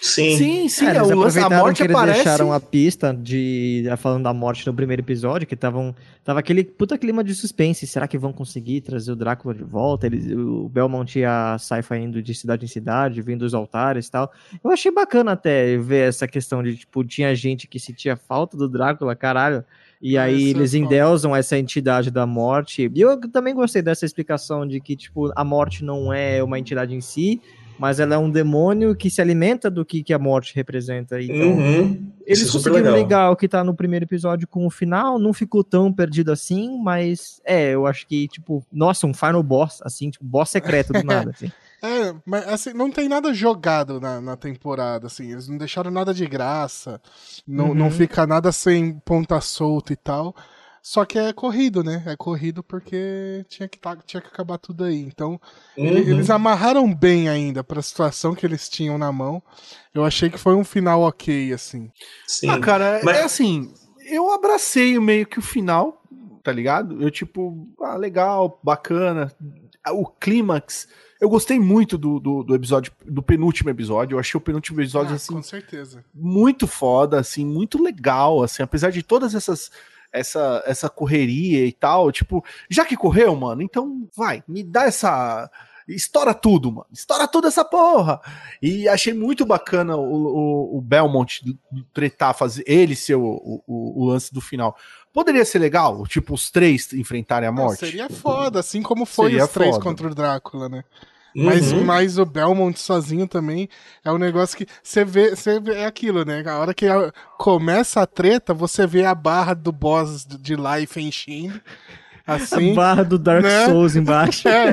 Sim, sim, sim. É, eles a morte que eles aparece... deixaram a pista de falando da morte no primeiro episódio, que estavam tava aquele puta clima de suspense. Será que vão conseguir trazer o Drácula de volta? Eles, o Belmont e a Saifa indo de cidade em cidade, vindo dos altares e tal. Eu achei bacana até ver essa questão de tipo tinha gente que sentia falta do Drácula, caralho. E aí eles endeusam essa entidade da morte. E eu também gostei dessa explicação de que, tipo, a morte não é uma entidade em si, mas ela é um demônio que se alimenta do que, que a morte representa. Então, uhum. eles é conseguiram legal. legal que tá no primeiro episódio com o final, não ficou tão perdido assim, mas é, eu acho que, tipo, nossa, um final boss, assim, tipo, boss secreto do nada, assim. É, mas assim, não tem nada jogado na, na temporada, assim, eles não deixaram nada de graça, não, uhum. não fica nada sem ponta solta e tal. Só que é corrido, né? É corrido porque tinha que, tá, tinha que acabar tudo aí. Então, uhum. eles amarraram bem ainda pra situação que eles tinham na mão. Eu achei que foi um final ok, assim. Sim. Ah, cara, Mas... é assim, eu abracei meio que o final, tá ligado? Eu, tipo, ah, legal, bacana. O clímax eu gostei muito do, do, do, episódio, do penúltimo episódio. Eu achei o penúltimo episódio, ah, assim. Com certeza. Muito foda, assim, muito legal, assim, apesar de todas essas. Essa, essa correria e tal, tipo, já que correu, mano, então vai, me dá essa, estoura tudo, mano. Estoura tudo essa porra. E achei muito bacana o, o, o Belmont tretar, fazer ele ser o, o, o, lance do final. Poderia ser legal, tipo, os três enfrentarem a morte? Não, seria foda, assim como foi seria os três foda. contra o Drácula, né? Mas, uhum. mas o Belmont sozinho também é um negócio que você vê, você vê, é aquilo, né? A hora que começa a treta, você vê a barra do boss de Life enchendo. Assim, a barra do Dark né? Souls embaixo. É,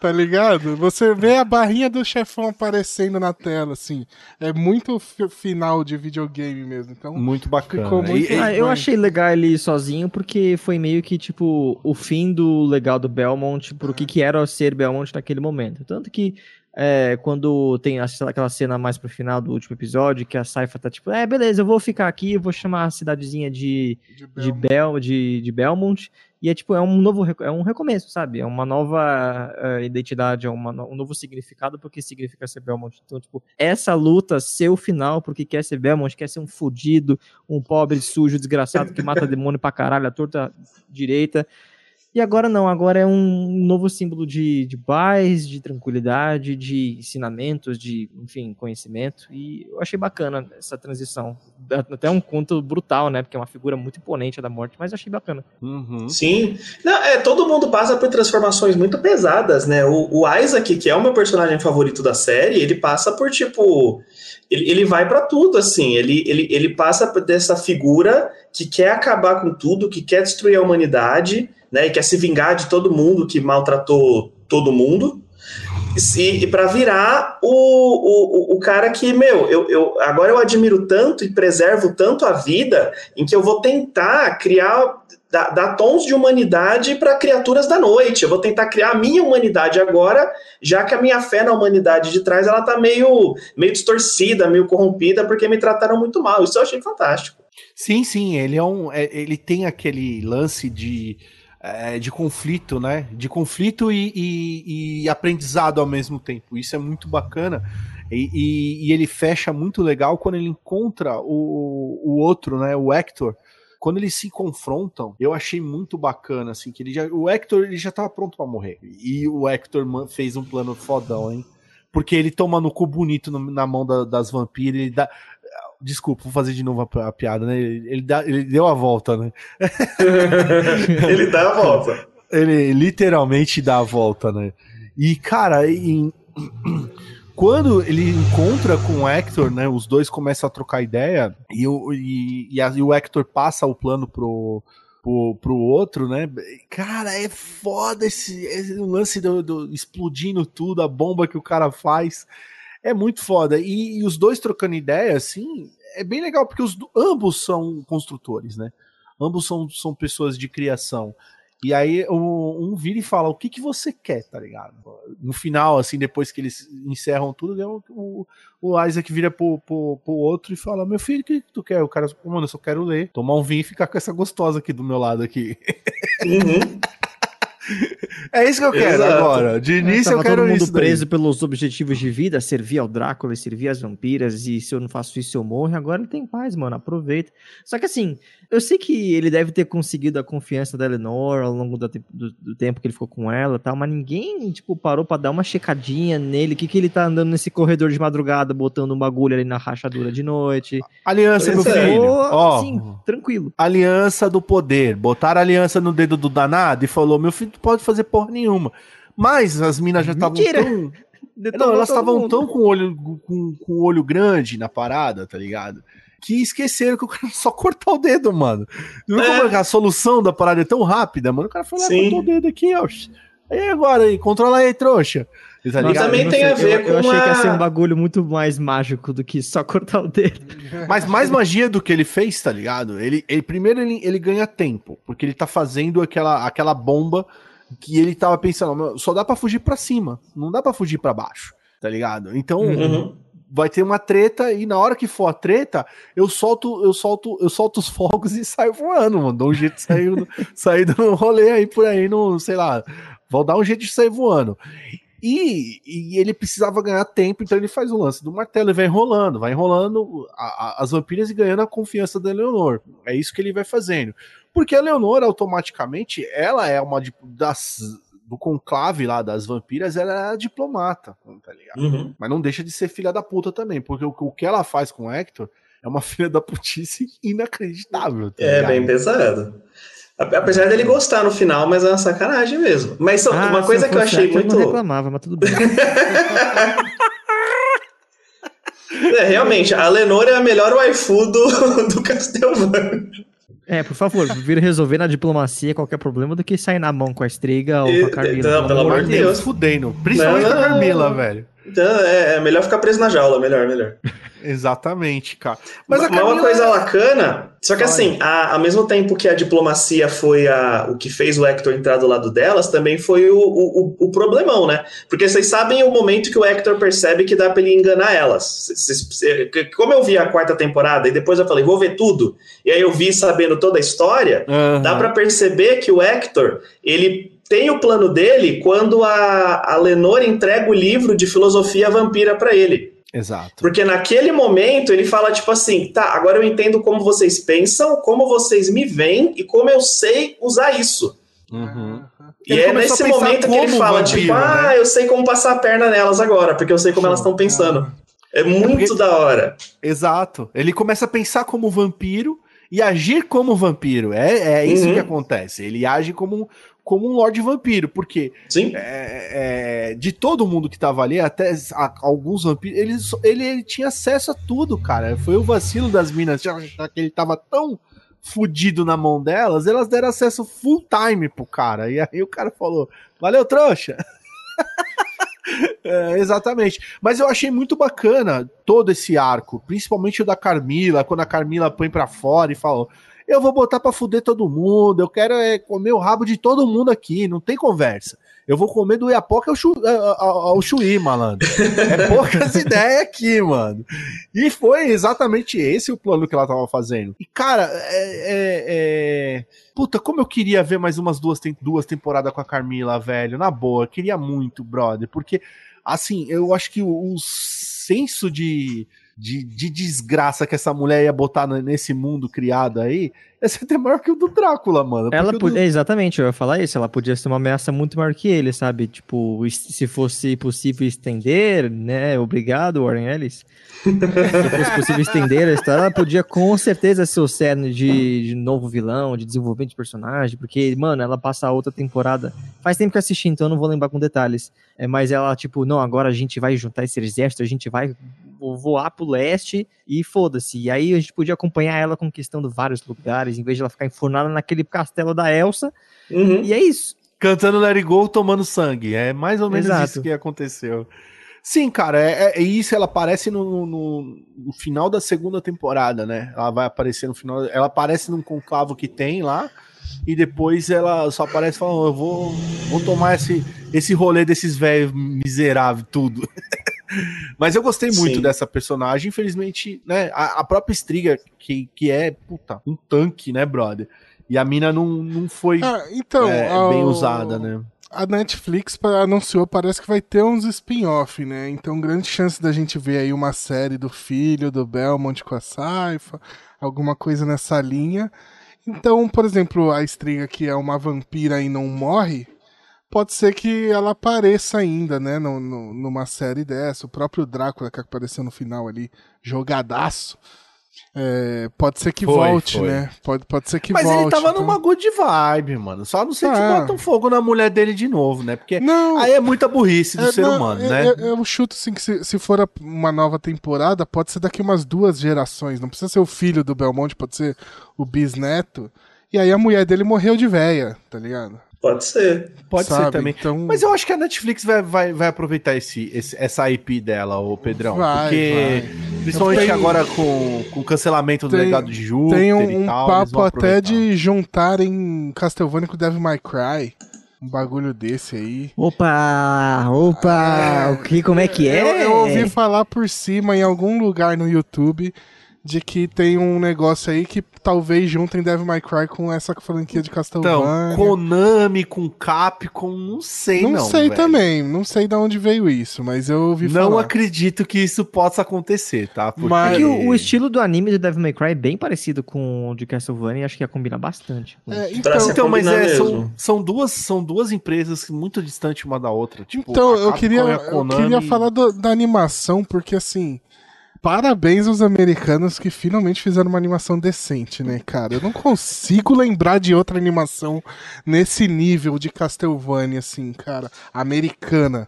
tá ligado? Você vê a barrinha do chefão aparecendo na tela, assim. É muito final de videogame mesmo. Então, muito bacana. Muito e, ah, eu achei legal ele ir sozinho, porque foi meio que, tipo, o fim do legal do Belmont pro é. que, que era ser Belmont naquele momento. Tanto que é, quando tem aquela cena mais pro final do último episódio, que a Saifa tá tipo, é, beleza, eu vou ficar aqui, eu vou chamar a cidadezinha de, de, Belmont. de, Bel, de, de Belmont, e é tipo, é um novo, é um recomeço, sabe? É uma nova uh, identidade, é uma, um novo significado porque significa ser Belmont. Então, tipo, essa luta ser o final porque quer ser Belmont, quer ser um fudido, um pobre, sujo, desgraçado que mata demônio pra caralho, a torta direita. E agora não, agora é um novo símbolo de, de paz, de tranquilidade, de ensinamentos, de, enfim, conhecimento. E eu achei bacana essa transição. Até um conto brutal, né? Porque é uma figura muito imponente da morte, mas eu achei bacana. Uhum. Sim. Não, é, todo mundo passa por transformações muito pesadas, né? O, o Isaac, que é o meu personagem favorito da série, ele passa por, tipo... Ele, ele vai para tudo, assim. Ele, ele, ele passa dessa figura que quer acabar com tudo, que quer destruir a humanidade né, e quer se vingar de todo mundo que maltratou todo mundo, e, e para virar o, o, o cara que, meu, eu, eu, agora eu admiro tanto e preservo tanto a vida, em que eu vou tentar criar, dar, dar tons de humanidade para criaturas da noite. Eu vou tentar criar a minha humanidade agora, já que a minha fé na humanidade de trás ela tá meio, meio distorcida, meio corrompida, porque me trataram muito mal. Isso eu achei fantástico. Sim, sim, ele é um. É, ele tem aquele lance de é, de conflito, né? De conflito e, e, e, aprendizado ao mesmo tempo. Isso é muito bacana. E, e, ele fecha muito legal quando ele encontra o, o outro, né? O Hector. Quando eles se confrontam, eu achei muito bacana, assim, que ele já, o Hector ele já tava pronto para morrer. E o Hector fez um plano fodão, hein? Porque ele toma no cu bonito no, na mão da, das vampiras, ele dá, Desculpa, vou fazer de novo a, a piada, né? Ele, dá, ele deu a volta, né? ele dá a volta. Ele literalmente dá a volta, né? E, cara, em... quando ele encontra com o Hector, né? Os dois começam a trocar ideia e o, e, e, a, e o Hector passa o plano pro, pro, pro outro, né? Cara, é foda esse, esse lance do, do, explodindo tudo, a bomba que o cara faz. É muito foda. E, e os dois trocando ideia, assim, é bem legal, porque os, ambos são construtores, né? Ambos são, são pessoas de criação. E aí um, um vira e fala: o que, que você quer, tá ligado? No final, assim, depois que eles encerram tudo, é o, o Isaac vira pro, pro, pro outro e fala: Meu filho, o que, que tu quer? O cara, mano, eu só quero ler, tomar um vinho e ficar com essa gostosa aqui do meu lado aqui. Uhum. É isso que eu quero Exato. agora. De início eu, eu quero todo mundo isso. preso pelos objetivos de vida, servir ao Drácula e servir as vampiras, e se eu não faço isso eu morro. Agora ele tem paz, mano. Aproveita. Só que assim, eu sei que ele deve ter conseguido a confiança da Eleanor ao longo do, do, do tempo que ele ficou com ela tal, mas ninguém, tipo, parou pra dar uma checadinha nele. O que, que ele tá andando nesse corredor de madrugada, botando um bagulho ali na rachadura de noite. Aliança, meu é. filho. Ó, assim, tranquilo. Aliança do poder. Botaram a aliança no dedo do danado e falou: meu filho, tu pode fazer porra nenhuma. Mas as minas já estavam tão. Não, elas estavam tão com o olho, com, com olho grande na parada, tá ligado? que esqueceram que o cara só cortar o dedo, mano. É. como a solução da parada é tão rápida, mano. O cara falou, ah, cortou o dedo aqui, ó. Aí agora aí, controla aí, trouxa. Tá Mas também tem a ver eu, com. Eu achei que ia ser um bagulho muito mais mágico do que só cortar o dedo. Mas mais magia do que ele fez, tá ligado? Ele, ele primeiro ele, ele ganha tempo, porque ele tá fazendo aquela, aquela bomba que ele tava pensando, só dá para fugir para cima, não dá para fugir para baixo, tá ligado? Então, uhum vai ter uma treta e na hora que for a treta, eu solto, eu solto, eu solto os fogos e saio voando, mano. Dou um jeito de sair, sair do rolê aí por aí, no, sei lá, vou dar um jeito de sair voando. E, e, ele precisava ganhar tempo, então ele faz o lance do martelo e vai enrolando, vai enrolando a, a, as vampiras e ganhando a confiança da Leonor. É isso que ele vai fazendo. Porque a Leonor, automaticamente, ela é uma das do conclave lá das vampiras, ela era diplomata, tá ligado? Uhum. Mas não deixa de ser filha da puta também, porque o, o que ela faz com o Hector é uma filha da putice inacreditável. Tá é, bem pesado. Apesar dele gostar no final, mas é uma sacanagem mesmo. Mas ah, uma coisa que eu achei muito. Eu não reclamava, mas tudo bem. é, realmente, a Lenore é a melhor waifu do, do Castlevania. É, por favor, vir resolver na diplomacia qualquer problema do que sair na mão com a Estriga ou com a Carmila. Não, pelo amor de Deus. Fudendo. Principalmente não, com a Carmila, velho. Então, é, é, melhor ficar preso na jaula, melhor, melhor. Exatamente, cara. Mas, Mas Camila... uma coisa bacana, só que assim, a, ao mesmo tempo que a diplomacia foi a, o que fez o Hector entrar do lado delas, também foi o, o, o problemão, né? Porque vocês sabem o momento que o Hector percebe que dá pra ele enganar elas. Cês, como eu vi a quarta temporada e depois eu falei, vou ver tudo, e aí eu vi sabendo toda a história, uhum. dá para perceber que o Hector, ele tem o plano dele quando a, a Lenor entrega o livro de filosofia vampira para ele. Exato. Porque naquele momento ele fala tipo assim, tá, agora eu entendo como vocês pensam, como vocês me veem e como eu sei usar isso. Uhum. E ele é nesse momento que ele fala, vampiro, tipo, ah, né? eu sei como passar a perna nelas agora, porque eu sei como elas estão pensando. É muito é porque... da hora. Exato. Ele começa a pensar como vampiro e agir como vampiro. É, é isso uhum. que acontece. Ele age como como um Lorde Vampiro, porque é, é, de todo mundo que tava ali, até a, alguns vampiros, ele, ele, ele, tinha acesso a tudo, cara. Foi o vacilo das minas, já, já que ele tava tão fudido na mão delas, elas deram acesso full time pro cara. E aí o cara falou: Valeu, trouxa! É, exatamente. Mas eu achei muito bacana todo esse arco, principalmente o da Carmila, quando a Carmila põe para fora e falou: eu vou botar para fuder todo mundo, eu quero é, comer o rabo de todo mundo aqui, não tem conversa. Eu vou comer do Iapoca ao, chu, ao, ao Chuí, malandro. É poucas ideias aqui, mano. E foi exatamente esse o plano que ela tava fazendo. E, cara, é, é, é... Puta, como eu queria ver mais umas duas, duas temporadas com a Carmila, velho. Na boa, queria muito, brother. Porque, assim, eu acho que o, o senso de de, de desgraça que essa mulher ia botar nesse mundo criado aí, ia ser até maior que o do Drácula, mano. Ela podia, do- exatamente, eu ia falar isso, ela podia ser uma ameaça muito maior que ele, sabe? Tipo, se fosse possível estender, né? Obrigado, Warren Ellis. se fosse possível estender a história, ela podia com certeza ser o cerne de, de novo vilão, de desenvolvimento de personagem, porque, mano, ela passa a outra temporada. Faz tempo que eu assisti, então eu não vou lembrar com detalhes. É, mas ela, tipo, não, agora a gente vai juntar esse exército, a gente vai vo- voar pro leste e foda-se. E aí a gente podia acompanhar ela conquistando vários lugares, em vez de ela ficar enfornada naquele castelo da Elsa. Uhum. E é isso. Cantando Let It Go, tomando sangue. É mais ou menos Exato. isso que aconteceu. Sim, cara, é, é isso. Ela aparece no, no- no final da segunda temporada, né? Ela vai aparecer no final. Ela aparece num conclavo que tem lá. E depois ela só aparece falando: Eu vou, vou tomar esse, esse rolê desses velhos miseráveis, tudo. Mas eu gostei muito Sim. dessa personagem. Infelizmente, né? A, a própria Striga, que, que é, puta, um tanque, né, brother? E a mina não, não foi Ah, então, é, ao- bem usada, né? A Netflix anunciou, parece que vai ter uns spin-off, né? Então, grande chance da gente ver aí uma série do filho do Belmont com a Saifa, alguma coisa nessa linha. Então, por exemplo, a Striga, que é uma vampira e não morre, pode ser que ela apareça ainda, né? No, no- numa série dessa. O próprio Drácula, que apareceu no final ali, jogadaço. É, pode ser que Foi, volte, foi. né? Pode, pode ser que Mas volte. ele tava então- numa good vibe, mano. Só não sei se Ah. botam fogo na mulher dele de novo, né? Porque Não, aí é muita burrice do É, ser não, humano, eu- né? Eu, eu chuto assim que se, se for uma nova temporada, pode ser daqui umas duas gerações. Não precisa ser o filho do Belmonte, pode ser o bisneto. E aí a mulher dele morreu de véia, tá ligado? Pode ser. Pode ser Sabe? também. Então, Mas eu acho que a Netflix vai, vai, vai aproveitar esse, esse- essa IP dela, o Pedrão. Vai, porque, principalmente Tem- agora com, com o cancelamento do Tem- legado de Júpiter tem um, e um tal. eles papo até de juntarem Castlevania com Devil May Cry. Um bagulho desse aí. Opa! Opa! É. o que, como é que é? Eu, eu ouvi falar por cima em algum lugar no YouTube de que tem um negócio aí que talvez juntem Devil May Cry com essa franquia de Então, Castlevania. Konami com Capcom, não sei não, não. sei velho. também, não sei de onde veio isso, mas eu ouvi Não falar. acredito que isso possa acontecer, tá? Porque... Mas- É o, o estilo do anime do Devil May Cry é bem parecido com o de Castlevania e acho que ia combinar bastante. com É, então, Então, mas é, são, são, duas, são duas empresas muito distantes uma da outra. Tipo, então eu queria, eu queria falar do- da animação, porque assim, parabéns aos americanos que finalmente fizeram uma animação decente, né, cara? Eu não consigo lembrar de outra animação nesse nível de Castlevania, assim, cara, americana.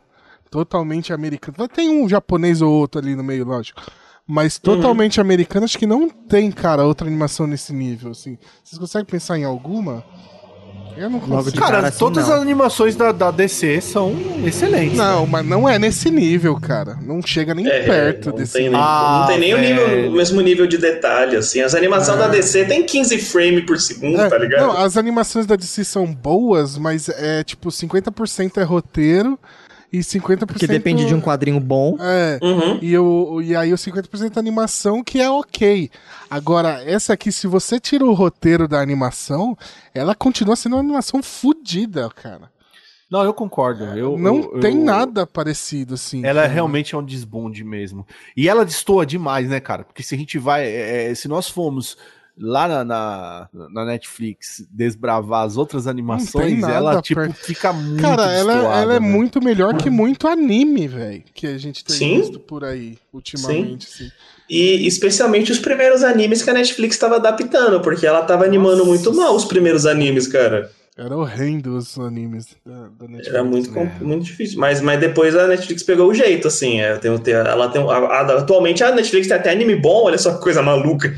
Totalmente americana. Tem um japonês ou outro ali no meio, lógico. Mas totalmente americana, acho que não tem, cara, outra animação nesse nível, assim. Vocês conseguem pensar em alguma? Eu não consigo. de Cara, cara, assim, todas não. as animações da, da DC são excelentes. Não, mas não é nesse nível, cara. Não chega nem É, perto não desse tem, nem, nível. Ah, não tem nem o, nível- velho. o mesmo nível de detalhe, assim. As animações da DC tem 15 frames por segundo, É, tá ligado? não, as animações da DC são boas, mas é tipo 50% é roteiro e 50%. Porque depende de um quadrinho bom. É. Uhum. E, o, e aí o 50% é animação, que é ok. Agora, essa aqui, se você tira o roteiro da animação, ela continua sendo uma animação fodida, cara. Não, eu concordo. Eu, não eu- tem eu- nada parecido, assim. Ela cara. realmente é um desbonde mesmo. E ela destoa demais, né, cara? Porque se a gente vai. é, é, se nós formos lá na, na, na Netflix desbravar as outras animações, nada ela, tipo, perto. fica muito Cara, ela, destoada, ela é né? muito melhor que muito anime, velho, que a gente tem Sim. visto por aí, ultimamente, assim. E especialmente os primeiros animes que a Netflix tava adaptando, porque ela tava animando Nossa. muito mal os primeiros animes, cara. Era horrendo os animes da, da Netflix. Era muito, né? com- muito difícil. Mas, mas depois a Netflix pegou o jeito, assim. É, tem, tem- ela tem, a- a- atualmente a Netflix tem até anime bom, olha só que coisa maluca.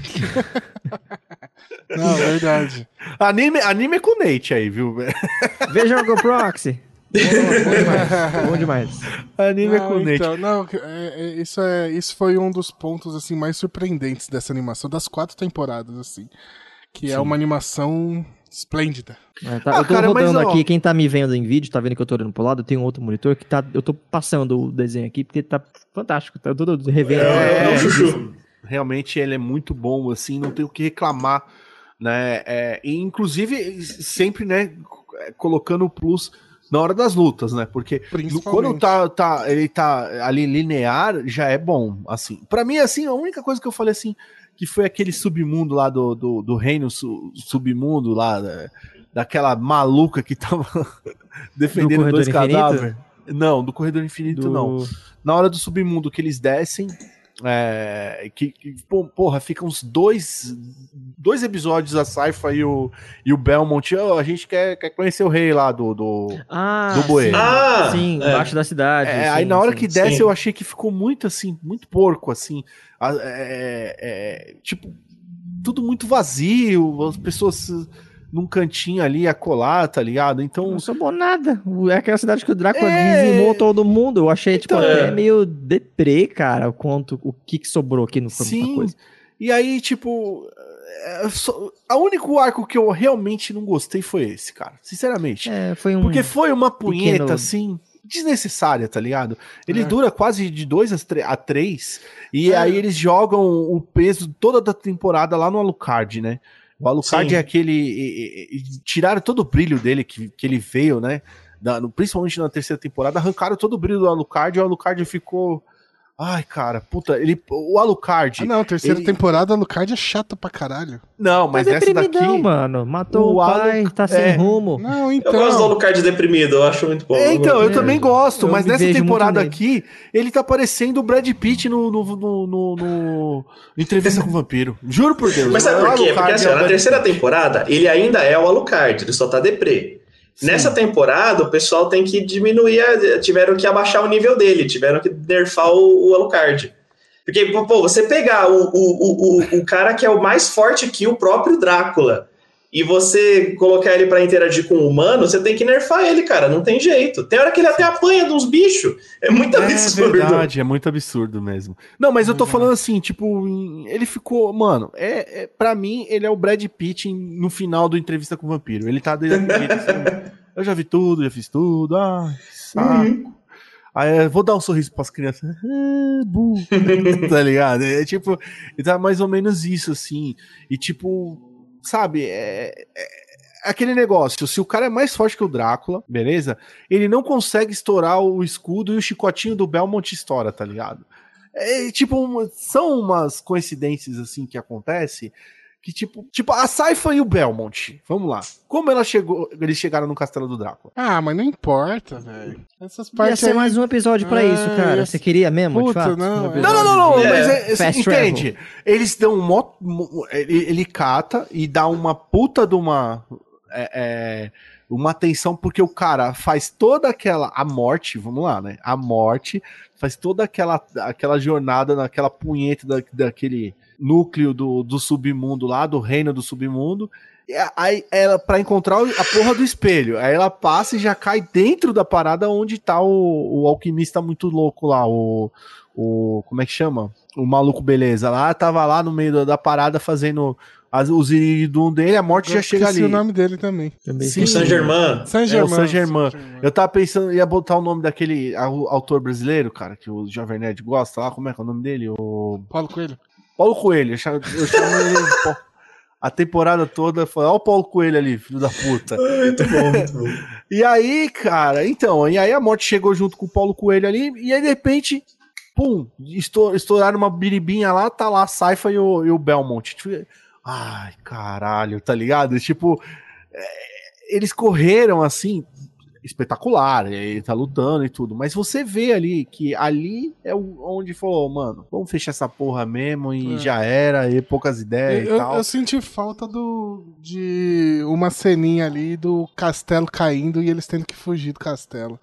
Não, verdade. Anime, anime é com o Nate aí, viu? Veja o GoProxy. Bom, bom demais. Bom demais. Anime é com Não, Nate. então, não, é- é- isso, é, isso foi um dos pontos assim mais surpreendentes dessa animação, das quatro temporadas, assim. Que é Sim. uma animação esplêndida. É, tá, Ah, eu tô cara, mas, rodando ó- aqui, quem tá me vendo em vídeo, tá vendo que eu tô olhando pro lado, eu tenho um outro monitor que tá. Eu tô passando o desenho aqui, porque tá fantástico. Tá tudo revendo. É, É, é. Realmente ele é muito bom, assim, não tem o que reclamar, né? É, e, inclusive, sempre, né, colocando o plus Na hora das lutas, né? Porque quando tá, tá, ele tá ali linear, já é bom, assim. Pra mim, assim, a única coisa que eu falei, assim, que foi aquele submundo lá do, do, do reino su- submundo lá, da- daquela maluca que tava defendendo Corredor dois Infinito? cadáveres. Não, do Corredor Infinito Do- não. Na hora do submundo que eles descem, é, que, que, porra, fica uns dois, dois episódios a Saifa e o, e o Belmont. "Ó, a gente quer, quer conhecer o rei lá do. do... Ah, Do bueiro. sim. Ah, sim, é. embaixo da cidade. É, sim, aí na hora sim. que desce, Sim. eu achei que ficou muito assim, muito porco, assim. É, é, tipo, tudo muito vazio, as pessoas num cantinho ali a colar, tá ligado? Então. Não sobrou nada. É aquela cidade que o Drácula É. dizimou todo mundo. Eu achei, tipo, Então, até é. meio deprê, cara, o quanto, o que, que sobrou aqui no. Sim. coisa. E aí, tipo. é, só- a único arco que eu realmente não gostei foi esse, cara. Sinceramente. É, foi um... Porque foi uma punheta, pequeno- assim, desnecessária, tá ligado? Ele É. dura quase de dois a tre- a três, e É. aí eles jogam o peso toda da temporada lá no Alucard, né? O Alucard Sim. é aquele. e- e- e tiraram todo o brilho dele que, que ele veio, né? Da- no- principalmente na terceira temporada, arrancaram todo o brilho do Alucard e o Alucard ficou. Ai, cara, puta, ele. O Alucard. Ah, não, terceira ele- temporada, Alucard é chato pra caralho. Não, mas é essa deprimidão, daqui. mano. Matou o o, pai, Alu- tá sem é. rumo. Não, Eu então. gosto do Alucard deprimido, eu acho muito bom. É, então, eu É, também gosto, eu mas nessa temporada aqui, ele tá parecendo o Brad Pitt no, no, no, no- no- Entrevista com o Vampiro. Juro por Deus. Mas sabe O por quê? Porque assim, é o na terceira Pitt. temporada, ele ainda é o Alucard, ele só tá deprê. Nessa temporada, o pessoal tem que diminuir, a- tiveram que abaixar o nível dele, tiveram que nerfar o, o Alucard. Porque, pô, você pegar o, o, o, o, o cara que é o mais forte que o próprio Drácula e você colocar ele pra interagir com o humano, você tem que nerfar ele, cara, não tem jeito. Tem hora que ele até apanha de uns bichos. É muito É absurdo. verdade, é muito absurdo mesmo. Não, mas eu tô falando assim, tipo, ele ficou, mano, é, é para mim ele é o Brad Pitt no final do Entrevista com o Vampiro. Ele tá jeito assim, eu já vi tudo, já fiz tudo, ai, saco. Uhum. Aí vou dar um sorriso pras crianças. Ah, burro. tá ligado? É tipo, tá mais ou menos isso, assim. E tipo, sabe, é, é- é aquele negócio. Se o cara é mais forte que o Drácula, beleza? Ele não consegue estourar o escudo e o chicotinho do Belmont estoura, tá ligado? É, tipo, são umas coincidências assim que acontece que tipo, tipo a Saifa e o Belmont. Vamos lá. Como ela chegou, eles chegaram no castelo do Drácula? Ah, mas não importa, velho. Essas Ia partes ser aí... mais um episódio pra É, isso, cara. ia Você queria mesmo, Puta, de fato? não, Um é. Não, não, não, É, mas é, você fast entende? Eles dão um mó, ele, ele cata e dá uma puta de uma é, é, uma atenção porque o cara faz toda aquela a morte, vamos lá, né? A morte faz toda aquela aquela jornada naquela punheta da, daquele núcleo do, do submundo lá, do reino do submundo. E Aí ela para encontrar a porra do espelho, aí ela passa e já cai dentro da parada onde tá o, o alquimista muito louco lá, o o. Como é que chama? O maluco beleza lá, tava lá no meio da, da parada fazendo as, os iridum dele, a morte já Eu chega esqueci ali. o nome dele também. Também Sim. O Saint Germain. Saint É. Saint. Saint-Germain. Eu tava pensando, ia botar o nome daquele au- autor brasileiro, cara, que o Jovem Nerd gosta lá, como é que é o nome dele? O Paulo Coelho. Paulo Coelho. Eu chamo, eu chamo ele a temporada toda, olha o Paulo Coelho ali, filho da puta. Muito bom, muito bom. E aí, cara, então, e aí a morte chegou junto com o Paulo Coelho ali, e aí de repente, pum, estou- estouraram uma biribinha lá, tá lá a Saifa e o, e o Belmont. Tipo, ai, caralho, tá ligado? Tipo, é, eles correram assim, espetacular, ele tá lutando e tudo, mas você vê ali que ali é onde falou, mano, vamos fechar essa porra mesmo e É. já era, e poucas ideias eu, e tal. eu senti falta do, de uma ceninha ali do castelo caindo e eles tendo que fugir do castelo.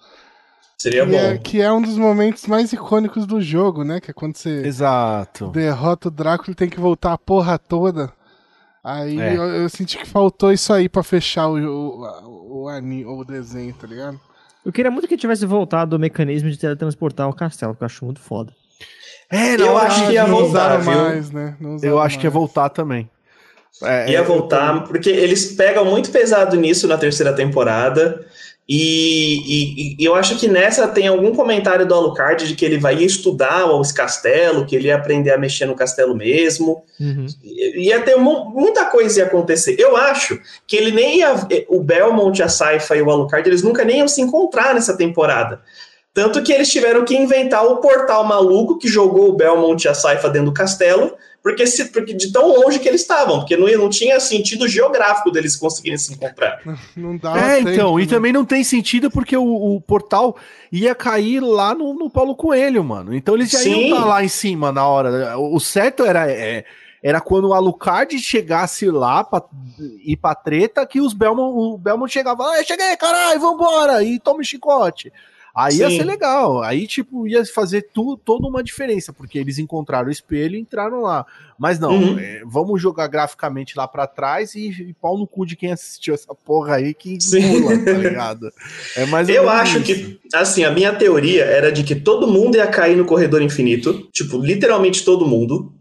Seria que, é, bom. que é um dos momentos mais icônicos do jogo, né? Que é quando você Exato. derrota o Drácula e tem que voltar a porra toda. Aí É. eu, eu senti que faltou isso aí pra fechar o, o, o, o desenho, tá ligado? Eu queria muito que tivesse voltado o mecanismo de teletransportar o castelo, que eu acho muito foda. É, Eu não, acho que ia voltar, mais, né? Eu acho que ia mais. voltar também. É, ia voltar, porque eles pegam muito pesado nisso na terceira temporada. E, e, e, eu acho que nessa tem algum comentário do Alucard de que ele vai estudar esse castelo, que ele ia aprender a mexer no castelo mesmo. Uhum. Ia ter muita coisa ia acontecer. Eu acho que ele nem ia. O Belmont, a Saifa e o Alucard, eles nunca nem iam se encontrar nessa temporada. Tanto que eles tiveram que inventar o portal maluco que jogou o Belmont e a Saifa dentro do castelo porque, se, porque de tão longe que eles estavam, porque não, não tinha sentido geográfico deles conseguirem se encontrar. Não dá. É, tempo, então, né? e também não tem sentido porque o, o portal ia cair lá no, no Paulo Coelho, mano. Então eles já Sim. iam estar tá lá em cima na hora. O certo era. É, era quando o Alucard chegasse lá pra ir pra treta, que os Belmont, o Belmont chegava, ah, cheguei, caralho, vambora, e tome chicote. Aí Sim. ia ser legal. Aí, tipo, ia fazer tu, toda uma diferença, porque eles encontraram o espelho e entraram lá. Mas não, uhum. é, vamos jogar graficamente lá para trás e, e, pau no cu de quem assistiu essa porra aí que pula, tá ligado? É mais Eu acho isso. que, assim, a minha teoria era de que todo mundo ia cair no corredor infinito, tipo, literalmente todo mundo.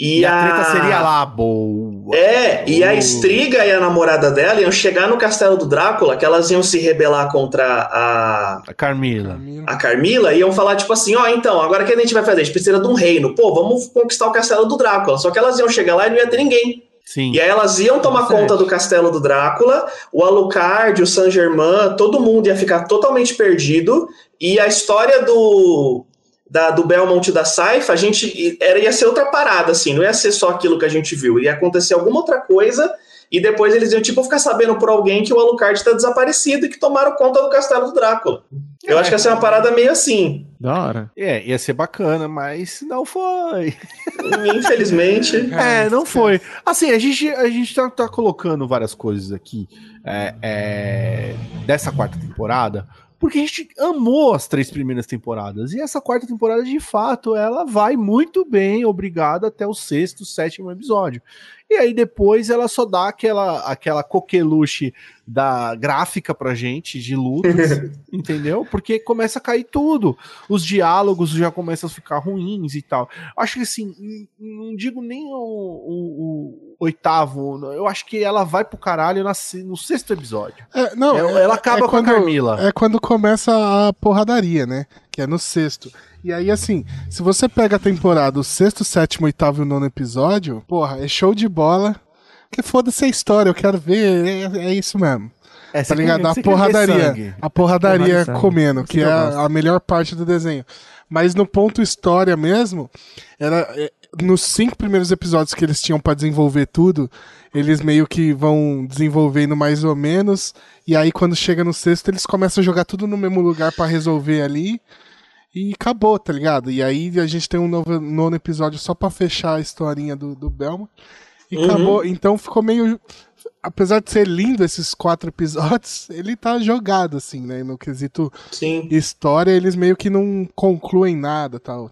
E, e a, a treta seria lá, boa. É, e a Estriga e a namorada dela iam chegar no castelo do Drácula, que elas iam se rebelar contra a. A Carmila. A Carmila, iam falar, tipo assim: ó, oh, então, agora o que a gente vai fazer? A gente precisa de um reino. Pô, vamos conquistar o castelo do Drácula. Só que elas iam chegar lá e não ia ter ninguém. Sim. E aí elas iam tomar conta do castelo do Drácula, o Alucard, o Saint-Germain, todo mundo ia ficar totalmente perdido, e a história do, da, do Belmont e da Saifa, a gente era, ia ser outra parada, assim, não ia ser só aquilo que a gente viu, ia acontecer alguma outra coisa, e depois eles iam, tipo, ficar sabendo por alguém que o Alucard está desaparecido e que tomaram conta do castelo do Drácula. Eu é, acho que ia ser uma parada meio assim. Da hora. É, ia ser bacana, mas não foi. Infelizmente. é, não foi. Assim, a gente, a gente tá, tá colocando várias coisas aqui é, é, dessa quarta temporada porque a gente amou as três primeiras temporadas. E essa quarta temporada, de fato, ela vai muito bem, obrigada, até o sexto, sétimo episódio. E aí depois ela só dá aquela, aquela coqueluche da gráfica pra gente, de lutas, entendeu? Porque começa a cair tudo. Os diálogos já começam a ficar ruins e tal. Acho que assim, não digo nem o, o, o oitavo, eu acho que ela vai pro caralho na, no sexto episódio. É, não, é, ela acaba é com quando, a Carmila. É quando começa a porradaria, né? Que é no sexto. E aí, assim, se você pega a temporada, o sexto, sétimo, oitavo e nono episódio, porra, é show de bola. Que foda-se a história, eu quero ver, é, é isso mesmo. É, tá ligado? Quer, a porradaria. A porradaria comendo, que é a, a, melhor parte do desenho. Mas no ponto história mesmo, era. É, nos cinco primeiros episódios que eles tinham para desenvolver tudo, eles meio que vão desenvolvendo mais ou menos. E aí, quando chega no sexto, eles começam a jogar tudo no mesmo lugar para resolver ali e acabou, tá ligado? E aí a gente tem um novo nono episódio só pra fechar a historinha do, do Belma. E uhum. acabou. Então ficou meio. Apesar de ser lindo esses quatro episódios, ele tá jogado, assim, né? No quesito Sim. história, eles meio que não concluem nada tal.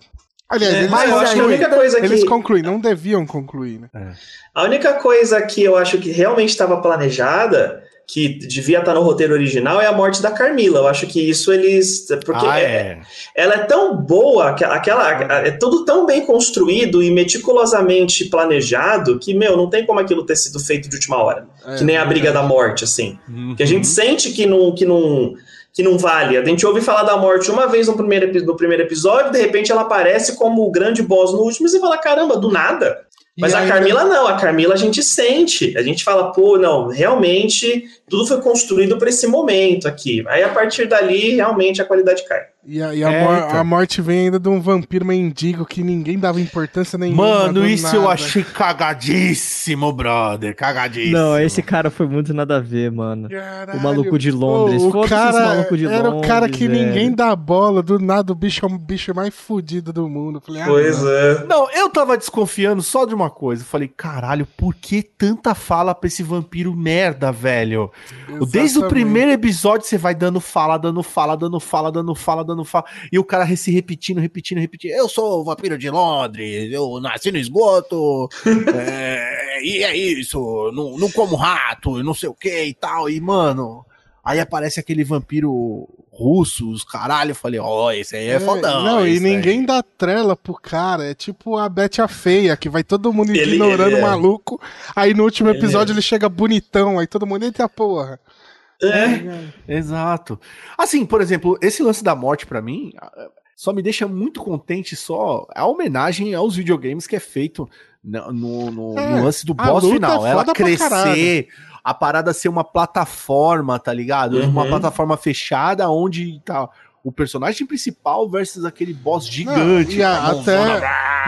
Aliás, é, eles, mas eu acho que a única coisa eles que... concluem, não deviam concluir, né? É. A única coisa que eu acho que realmente estava planejada que devia estar no roteiro original é a morte da Carmila. Eu acho que isso eles. Porque ah, é. é. ela é tão boa, aquela, é tudo tão bem construído e meticulosamente planejado que, meu, não tem como aquilo ter sido feito de última hora. É, que nem a briga da morte, assim. Uhum. Que a gente sente que não. Que não que não vale. A gente ouve falar da morte uma vez no primeiro, no primeiro episódio, de repente ela aparece como o grande boss no último, e você fala, caramba, do nada. Mas a Carmila não, a Carmila a gente sente, a gente fala, pô, não, realmente tudo foi construído para esse momento aqui. Aí a partir dali, realmente a qualidade cai. E, a, e a, é, mor então. a, morte vem ainda de um vampiro mendigo que ninguém dava importância nenhuma. Mano, isso nada. eu achei cagadíssimo, brother. Cagadíssimo. Não, esse cara foi muito nada a ver, mano. Caralho. O maluco de Londres. Pô, o cara maluco de era Londres, o cara que ninguém dá bola. Do nada, o bicho é o bicho mais fudido do mundo. Falei, ah, pois não. é. Não, eu tava desconfiando só de uma coisa. Eu falei, caralho, por que tanta fala pra esse vampiro merda, velho? Exatamente. Desde o primeiro episódio você vai dando fala, dando fala, dando fala, dando fala, dando fala. E o cara se repetindo, repetindo, repetindo. Eu sou o vampiro de Londres, eu nasci no esgoto, é, e é isso, não, não como rato, não sei o que e tal. E, mano, aí aparece aquele vampiro russos, caralho. Eu falei, ó, oh, esse aí é, é fodão. Não, e ninguém aí. dá trela pro cara. É tipo a Bete a Feia, que vai todo mundo ele, ignorando o é. maluco. Aí no último episódio ele, ele chega bonitão, aí todo mundo entra porra. É. Exato. Assim, por exemplo, esse lance da morte para mim só me deixa muito contente só a homenagem aos videogames que é feito no, no, é, no lance do boss final. É ela crescer, a parada ser uma plataforma, tá ligado? Uhum. Uma plataforma fechada onde tá o personagem principal versus aquele boss gigante. Não, e, a, até,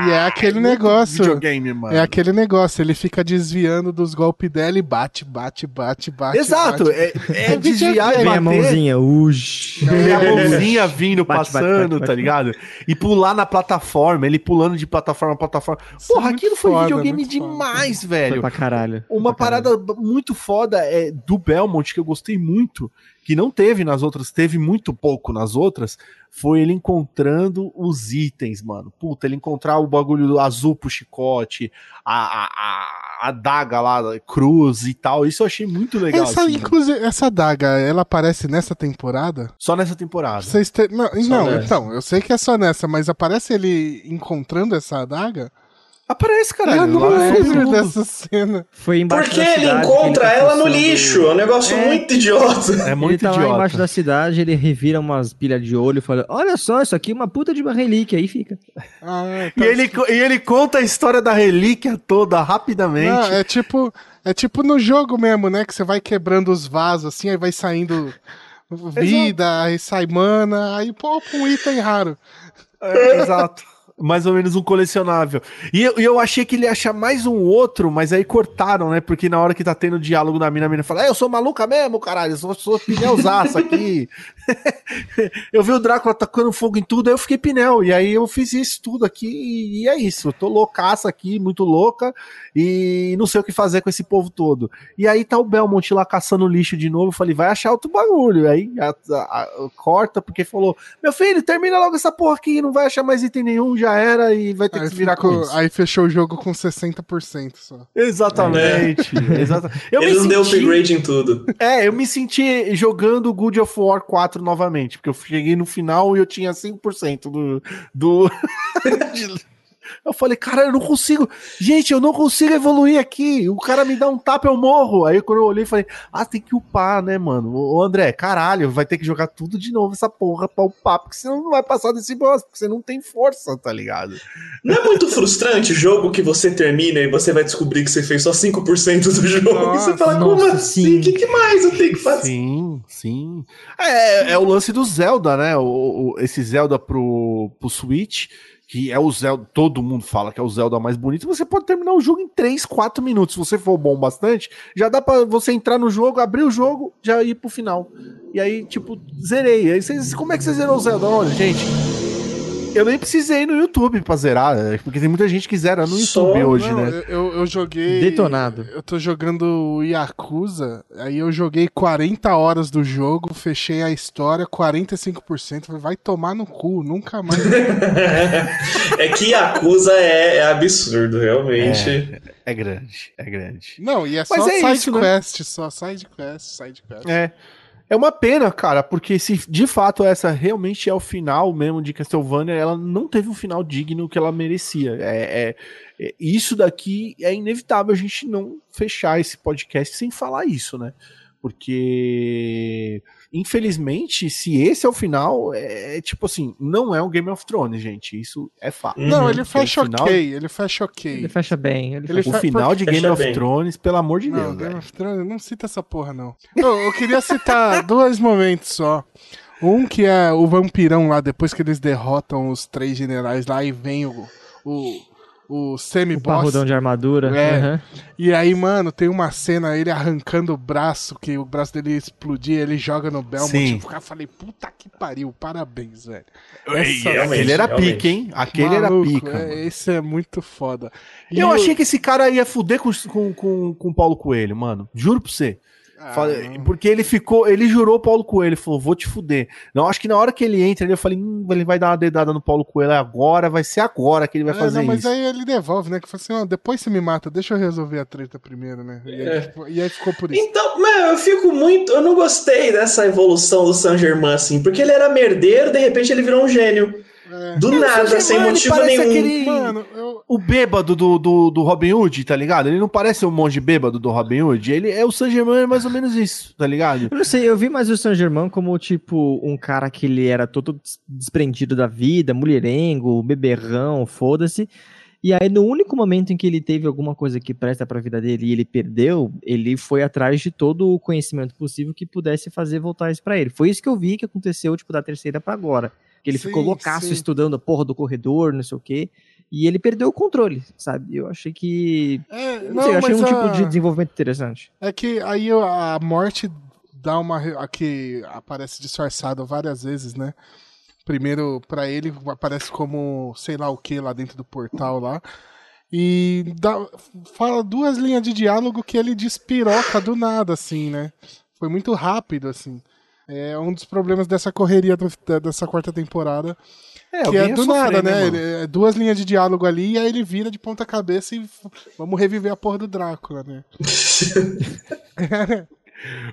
e é aquele é negócio. Videogame, mano. É aquele negócio, ele fica desviando dos golpes dela e bate, bate, bate, bate. Exato, bate. É, é, desviar e bater. a mãozinha, uxi. É a mãozinha vindo, bate, passando, bate, tá ligado? E pular na plataforma, ele pulando de plataforma a plataforma. Isso Porra, é aquilo foi foda, videogame demais, foda. velho. Foi pra caralho. Uma pra parada caralho. muito foda é, do Belmont, que eu gostei muito, que não teve nas outras, teve muito pouco nas outras, foi ele encontrando os itens, mano. Puta, ele encontrar o bagulho azul pro chicote, a, a, a, a daga lá, cruz e tal. Isso eu achei muito legal. Essa, assim, inclusive, mano. essa daga, ela aparece nessa temporada? Só nessa temporada. Vocês te... Não, não então, eu sei que é só nessa, mas aparece ele encontrando essa adaga? Aparece, cara. Eu não lembro dessa cena. Foi embaixo Porque ele encontra ele ela no lixo. É um negócio é. muito idiota. É muito ele tá idiota. lá embaixo da cidade, ele revira umas pilhas de olho e fala: Olha só, isso aqui é uma puta de uma relíquia. Aí fica. Ah, tá e, ele, e ele conta a história da relíquia toda rapidamente. Não, é tipo. É tipo no jogo mesmo, né? Que você vai quebrando os vasos assim, aí vai saindo vida, Exato. aí sai mana, aí pô, um item raro. É, exato mais ou menos um colecionável. E eu, eu achei que ele ia achar mais um outro, mas aí cortaram, né? Porque na hora que tá tendo diálogo da mina, a mina fala: é, Eu sou maluca mesmo, caralho, eu sou, sou pneuzaço aqui. eu vi o Drácula tacando fogo em tudo, aí eu fiquei pneu. E aí eu fiz isso tudo aqui e, e é isso. Eu tô loucaça aqui, muito louca, e não sei o que fazer com esse povo todo. E aí tá o Belmont lá caçando lixo de novo. Eu falei: Vai achar outro bagulho. Aí a, a, a, corta, porque falou: Meu filho, termina logo essa porra aqui, não vai achar mais item nenhum, já já era e vai ter aí que virar ficou, com isso. Aí fechou o jogo com 60% só. Exatamente. É. exatamente. Eu Ele não senti, deu upgrade em tudo. É, eu me senti jogando Good of War 4 novamente, porque eu cheguei no final e eu tinha 5% do. do... Eu falei, cara, eu não consigo. Gente, eu não consigo evoluir aqui. O cara me dá um tapa, eu morro. Aí quando eu olhei, falei, ah, tem que upar, né, mano? Ô André, caralho, vai ter que jogar tudo de novo essa porra pra upar, porque senão não vai passar desse boss, porque você não tem força, tá ligado? Não é muito frustrante o jogo que você termina e você vai descobrir que você fez só 5% do jogo. Nossa, e você fala, como assim? O que, que, mais eu tenho que fazer? Sim, sim. É, é o lance do Zelda, né? O, o, esse Zelda pro, pro Switch que é o Zelda, todo mundo fala que é o Zelda mais bonito, você pode terminar o jogo em 3, 4 minutos. Se você for bom bastante, já dá para você entrar no jogo, abrir o jogo, já ir pro final. E aí, tipo, zerei. Aí vocês, como é que você zerou o Zelda? Olha, gente, eu nem precisei no YouTube pra zerar, é, porque tem muita gente que zera no Só, YouTube hoje, não, né? Eu, eu joguei. Detonado. Eu tô jogando Yakuza, aí eu joguei 40 horas do jogo, fechei a história, 45%. Vai tomar no cu, nunca mais. é que Yakuza é, é absurdo, realmente. É, é, grande, é grande. Não, e é Mas só é side isso, né? quest, né? só side quest, side quest. É. É uma pena, cara, porque se de fato essa realmente é o final mesmo de Castlevania, ela não teve um final digno que ela merecia. É, é, é, isso daqui é inevitável a gente não fechar esse podcast sem falar isso, né? Porque Infelizmente, se esse é o final, é, é tipo assim, não é um Game of Thrones, gente. Isso é fato. Não, ele fecha final... ok, ele fecha ok. Ele fecha bem. Ele ele fecha... O final de Game of bem. Thrones, pelo amor de não, Deus. Game of Thrones, não cita essa porra, não. eu, eu queria citar dois momentos só. Um que é o vampirão lá, depois que eles derrotam os três generais lá e vem o, o o semi-boss. O parrudão de armadura. É. Uhum. E aí, mano, tem uma cena ele arrancando o braço, que o braço dele explodir, ele joga no Belmont. Sim. Eu falei, puta que pariu, parabéns, velho. Essa... Aquele era pique, hein? Aquele Maluco, era pica. É, esse é muito foda. E eu, eu achei que esse cara ia fuder com, com, com, com o Paulo Coelho, mano. Juro pra você. Ah, Falei- porque ele ficou, ele jurou o Paulo Coelho, ele falou, vou te fuder. Não, acho que na hora que ele entra, ali, eu falei, hum, ele vai dar uma dedada no Paulo Coelho agora, vai ser agora que ele vai É, fazer não, mas isso. aí ele devolve, né? Que fala assim, ó, depois você me mata, deixa eu resolver a treta primeiro, né? E aí, É. tipo, e aí ficou por isso. Então, meu, eu fico muito. Eu não gostei dessa evolução do Saint Germain, assim, porque ele era merdeiro, de repente ele virou um gênio. É. Do nada, sem ele motivo parece nenhum. aquele- Mano, eu. O bêbado do, do, do Robin Hood, tá ligado? Ele não parece o monge bêbado do Robin Hood. Ele é o San Germain, é mais ou menos isso, tá ligado? Eu não sei, eu vi mais o Saint Germain como, tipo, um cara que ele era todo des- desprendido da vida, mulherengo, beberrão, foda-se. E aí, no único momento em que ele teve alguma coisa que presta pra vida dele e ele perdeu, ele foi atrás de todo o conhecimento possível que pudesse fazer voltar isso pra ele. Foi isso que eu vi que aconteceu, tipo, da terceira pra agora. Que ele Sim, ficou loucaço sim. estudando a porra do corredor, não sei o quê. E ele perdeu o controle, sabe? Eu achei que. É, Não, sei, eu achei um mas tipo a- de desenvolvimento interessante. É que aí a morte dá uma. a que aparece disfarçada várias vezes, né? Primeiro, pra ele, aparece como sei lá o que lá dentro do portal lá. E dá- fala duas linhas de diálogo que ele despiroca do nada, assim, né? Foi muito rápido, assim. É um dos problemas dessa correria do- dessa quarta temporada. É, que é do nada, né? mano? Ele- é duas linhas de diálogo ali, e aí ele vira de ponta cabeça e vamos reviver a porra do Drácula, né?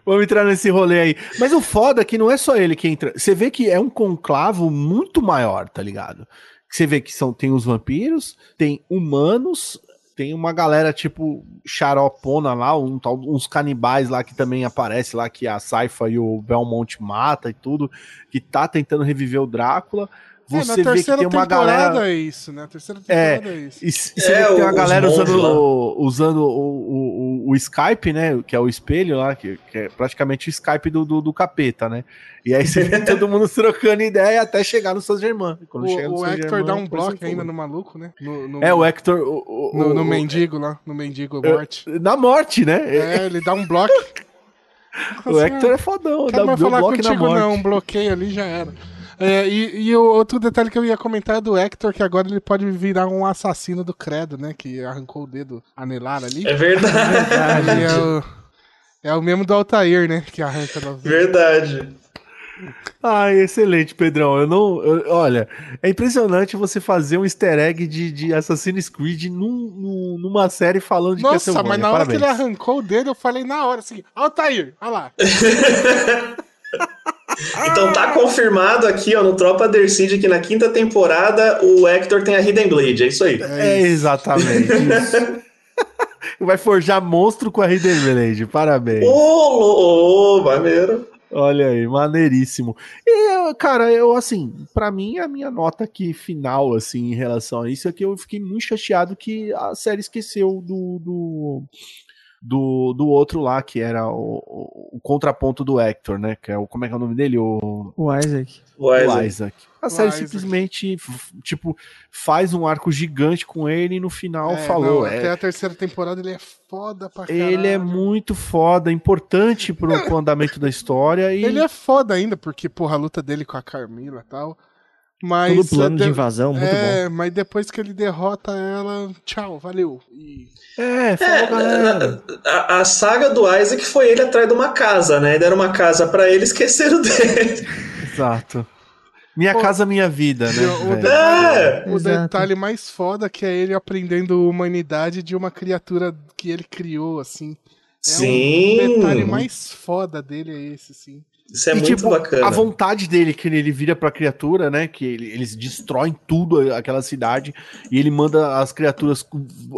Vamos entrar nesse rolê aí. Mas o foda é que não é só ele que entra. Você vê que é um conclavo muito maior, tá ligado? Você vê que são, tem os vampiros, tem humanos, tem uma galera tipo xaropona lá, um uns canibais lá que também aparece lá, que a Saifa e o Belmont mata e tudo, que tá tentando reviver o Drácula. É, Você vê que terceira tem uma temporada galera. é isso, né? A terceira É, temporada é, isso. E você É, vê que tem uma galera usando, o, usando o, o, o- Skype, né? Que é o espelho lá, que, que é praticamente o Skype do, do, do capeta, né? E aí você vê todo mundo trocando ideia até chegar no San Germain. Quando chega O, no o San Hector Germain, dá um aparece bloco ainda no maluco, né? No, no- É, o Hector. O, o- no, no mendigo lá, no mendigo morte. Na morte, né? É, ele dá um bloco. o Hector é fodão, Não dá falar bloco na contigo, morte. não. Um bloqueio ali já era. É, e, e o outro detalhe que eu ia comentar é do Hector, que agora ele pode virar um assassino do credo, né? Que arrancou o dedo anelar ali. É verdade. Ele é o, é o mesmo do Altair, né? Que arranca da Verdade. Ai, excelente, Pedrão. Eu não. eu- olha, é impressionante você fazer um easter egg de, de Assassin's Creed num- num- numa série falando de Nossa, Castlevania. mas na hora Parabéns. que ele arrancou o dedo, eu falei na hora assim: Altair, olha lá. Então tá confirmado aqui, ó, no Tropa Dercide que na quinta temporada o Hector tem a Hidden Blade, é isso aí. É exatamente isso. Vai forjar monstro com a Hidden Blade. Parabéns. Ô, ô, maneiro. Olha aí, maneiríssimo. E, cara, eu, assim, pra mim, a minha nota aqui final, assim, em relação a isso, é que eu fiquei muito chateado que a série esqueceu do. do do, do outro lá, que era o, o, o contraponto do Hector, né? Que é o. Como é que é o nome dele? O, O Isaac. O o Isaac. Isaac. A série Isaac. simplesmente, tipo, faz um arco gigante com ele e no final É, falou. não, é, Até a terceira temporada ele é foda pra caralho. ele é muito foda, importante pro, pro andamento da história e Ele é foda ainda, porque, porra, a luta dele com a Carmila e tal. Mas. Todo plano é, de de- invasão, muito bom. é, mas depois que ele derrota ela, tchau, valeu. E- É, falou, É. A, a saga do Isaac foi ele atrás de uma casa, né? Deram uma casa pra ele e esqueceram dele. Exato. Minha Pô, casa, minha vida, né? o- detalhe, É. o detalhe mais foda que é ele aprendendo humanidade de uma criatura que ele criou, assim. É Sim. O detalhe mais foda dele é esse, assim. Isso é e, muito tipo, bacana. a vontade dele, que ele vira pra criatura, né? Que ele- eles destroem tudo aquela cidade e ele manda as criaturas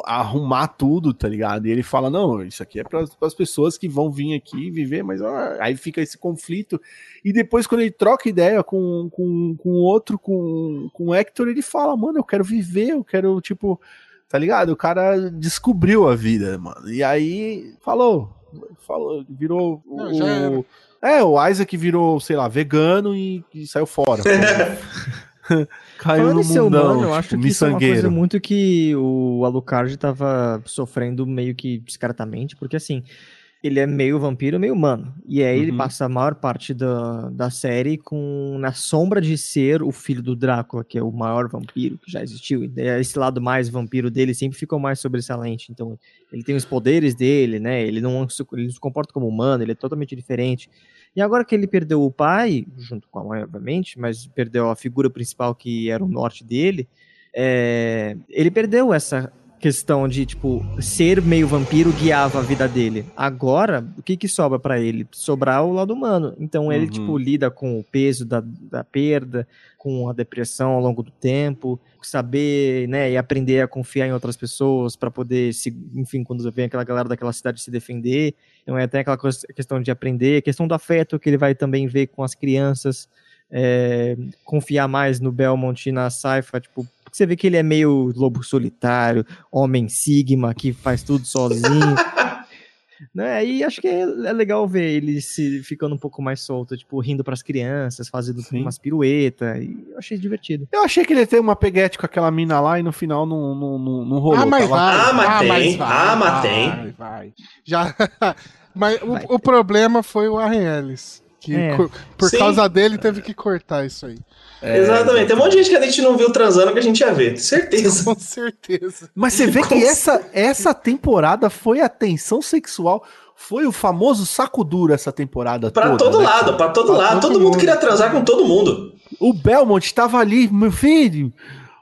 arrumar tudo, tá ligado? E ele fala: Não, isso aqui é para as pessoas que vão vir aqui viver, mas ó, aí fica esse conflito. E depois, quando ele troca ideia com, com, com o outro, com, com o Hector, ele fala: Mano, eu quero viver, eu quero, tipo, tá ligado? O cara descobriu a vida, mano. E aí falou. Falou, virou o- Não, já era. o, é, o Isaac virou, sei lá, vegano e, e saiu fora. Caiu Falando no mundão, humano, eu tipo, acho que isso é uma coisa muito que o Alucard tava sofrendo meio que discretamente, porque assim, ele é meio vampiro, meio humano. E aí ele Uhum. passa a maior parte da, da série com na sombra de ser o filho do Drácula, que é o maior vampiro que já existiu. Daí esse lado mais vampiro dele sempre ficou mais sobressalente. Então ele tem os poderes dele, né? Ele não, se- ele não se comporta como humano, ele é totalmente diferente. E agora que ele perdeu o pai, junto com a mãe, obviamente, mas perdeu a figura principal que era o norte dele, é, ele perdeu essa questão de, tipo, ser meio vampiro guiava a vida dele. Agora, o que que sobra pra ele? Sobrar o lado humano. Então ele, Uhum. tipo, lida com o peso da, da perda, com a depressão ao longo do tempo, saber, né, e aprender a confiar em outras pessoas pra poder, se, enfim, quando vem aquela galera daquela cidade se defender. Então é até aquela coisa- questão de aprender, questão do afeto que ele vai também ver com as crianças, é, confiar mais no Belmont e na Saifa, tipo, você vê que ele é meio lobo solitário, homem sigma, que faz tudo sozinho. né? E acho que é, é legal ver ele se ficando um pouco mais solto, tipo, rindo pras crianças, fazendo Sim. umas piruetas, e eu achei divertido. Eu achei que ele ia ter uma peguete com aquela mina lá e no final não, não, não, não rolou. Ah, mas tava- vai. Ah, mas tem. vai, Ah, mas vai, tem. Vai, Já. mas Vai o, o problema foi o Warren Ellis. Que É. por Sim. causa dele teve que cortar isso aí. É, Exatamente. Tem um monte de gente que a gente não viu transando que a gente ia ver. Certeza. Com certeza. Mas você vê que essa, essa temporada foi a tensão sexual, foi o famoso saco duro essa temporada Pra toda. todo né, lado, pra todo Pra lado. todo Todo mundo mundo. queria transar com todo mundo. O Belmont tava ali, meu filho.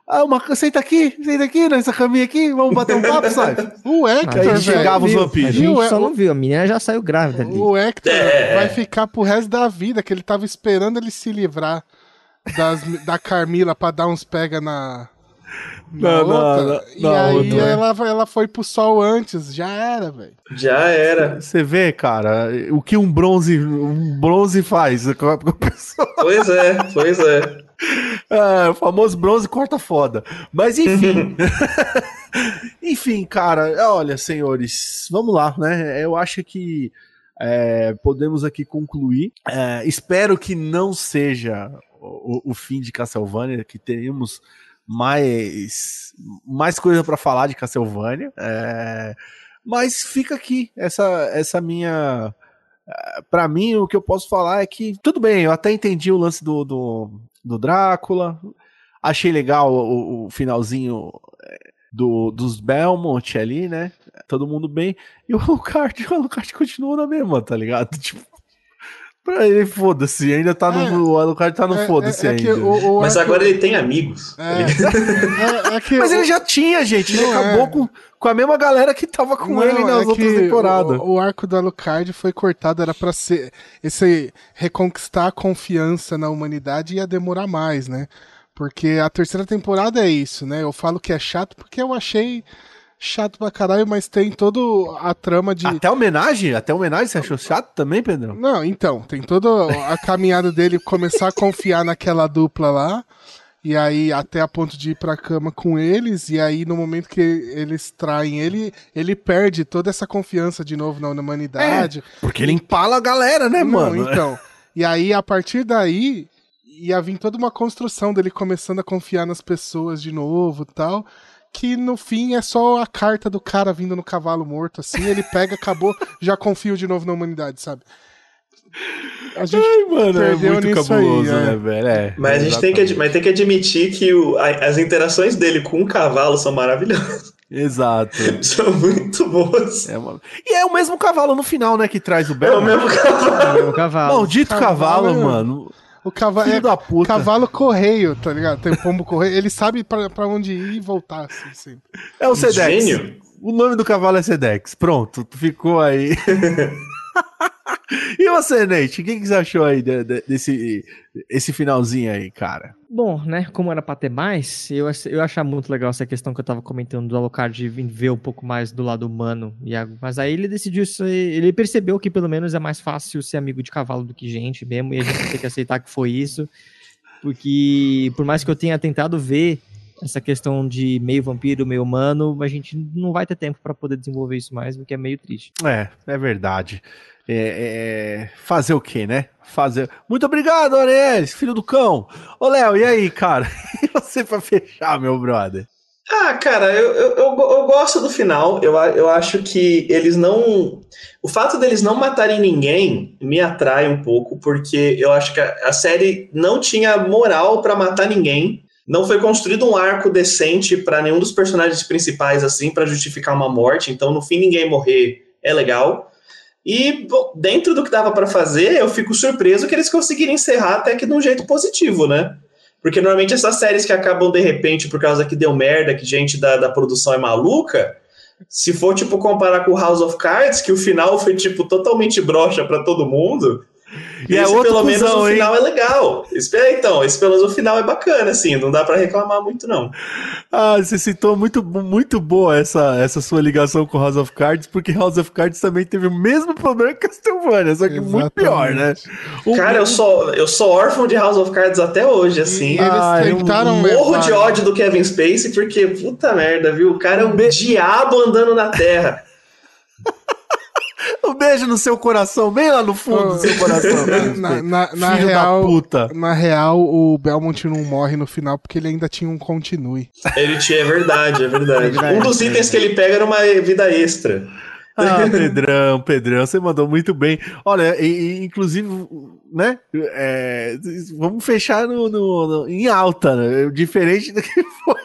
Ah, uma, senta aqui, senta aqui nessa caminha aqui, vamos bater um papo, sabe? O Hector, aí chegava os viu, vampiros. A gente é- só não viu, a menina já saiu grávida ali. O Hector É, vai é. ficar pro resto da vida, que ele tava esperando ele se livrar das, da Carmila pra dar uns pega na. na Não, outra. não, e não, aí não é. ela, ela foi pro sol antes, já era, velho. Já era. Você vê, cara, o que um bronze, um bronze faz com a pessoa. Pois é, pois é. É, o famoso bronze corta foda. Mas enfim. enfim, cara, olha, senhores, vamos lá, né? Eu acho que é, podemos aqui concluir. É, espero que não seja o, o fim de Castlevania, que tenhamos mais, mais coisa para falar de Castlevania. É, mas fica aqui essa, essa minha. Pra mim, o que eu posso falar é que, tudo bem, eu até entendi o lance do, do, do Drácula, achei legal o, o finalzinho é, do, dos Belmont ali, né? Todo mundo bem. E o Alucard, o Alucard continua na mesma, tá ligado? Tipo, pra ele, foda-se, ainda tá no. É. o Alucard tá no É- foda-se é, é que ainda. o- o Mas agora ele tem amigos. É, Ele- é, é Mas ele já tinha, gente. Ele acabou é. com, com a mesma galera que tava com Não, ele nas é outras temporadas. O, o arco do Alucard foi cortado, era pra ser. Esse reconquistar a confiança na humanidade ia demorar mais, né? Porque a terceira temporada é isso, né? Eu falo que é chato porque eu achei chato pra caralho, mas tem toda a trama de. Até homenagem? Até homenagem você achou chato também, Pedrão? Não, então, tem toda a caminhada dele começar a confiar naquela dupla lá. E aí, até a ponto de ir pra cama com eles, e aí no momento que eles traem ele, ele perde toda essa confiança de novo na humanidade. Porque ele empala a galera, né, Não, mano? então. E aí, a partir daí, ia vir toda uma construção dele começando a confiar nas pessoas de novo e tal. Que no fim é só a carta do cara vindo no cavalo morto, assim, ele pega, acabou, já confio de novo na humanidade, sabe? A gente Ai, mano, é muito nisso cabuloso, aí, é. né, velho? É, Mas a gente tem que, mas tem que admitir que o- a- as interações dele com o cavalo são maravilhosas. Exato. São muito boas. É uma- E é o mesmo cavalo no final, né, que traz o É o Belo. mesmo cavalo. O cavalo. Maldito cavalo, Cavalo, mano. O cavalo Filho é da puta. cavalo correio, tá ligado? Tem pombo correio, ele sabe pra, pra onde ir e voltar, assim, sempre. É o Sedex. Gênio. O nome do cavalo é Sedex. Pronto, ficou aí. e você, Nate? O que, que você achou aí de- de- desse esse finalzinho aí, cara? Bom, né, como era pra ter mais, eu, eu achava muito legal essa questão que eu tava comentando do Alucard vir ver um pouco mais do lado humano. E a- mas aí ele decidiu aí- ele percebeu que pelo menos é mais fácil ser amigo de cavalo do que gente mesmo, e a gente tem que aceitar que foi isso. Porque por mais que eu tenha tentado ver essa questão de meio vampiro, meio humano, a gente não vai ter tempo pra poder desenvolver isso mais, o que é meio triste. É, é verdade. É, é, fazer o quê, né? Fazer. Muito obrigado, Aurélio, filho do cão. Ô, Léo, e aí, cara? E você pra fechar, meu brother? Ah, cara, eu, eu, eu, eu gosto do final. Eu, eu acho que eles não. O fato deles não matarem ninguém me atrai um pouco, porque eu acho que a, a série não tinha moral para matar ninguém. Não foi construído um arco decente para nenhum dos personagens principais, assim, para justificar uma morte. Então, no fim, ninguém morrer é legal. E dentro do que dava para fazer, eu fico surpreso que eles conseguiram encerrar até que de um jeito positivo, né? Porque normalmente essas séries que acabam de repente por causa que deu merda, que gente da, da produção é maluca, se for tipo comparar com House of Cards, que o final foi tipo totalmente broxa para todo mundo, e esse, é pelo menos o final hein? é legal. Espera então, esse pelo menos o final é bacana, assim, não dá para reclamar muito, não. Ah, você citou muito, muito boa essa, essa sua ligação com House of Cards, porque House of Cards também teve o mesmo problema que Castlevania, só que Exatamente. muito pior, né? O Cara, eu sou, eu sou órfão de House of Cards até hoje, assim. E eles ah, tentaram morro de ódio do Kevin Spacey, porque, puta merda, viu? O cara é um diabo andando na terra. Um beijo no seu coração, bem lá no fundo do seu coração. na, na, na real, puta. na real, o Belmont não morre no final porque ele ainda tinha um continue. Ele tinha, é verdade, é verdade. um dos itens que ele pega era uma vida extra. Ah, Pedrão, Pedrão, você mandou muito bem. Olha, e, e, inclusive, né? É, vamos fechar no, no, no, em alta, né? Diferente do que foi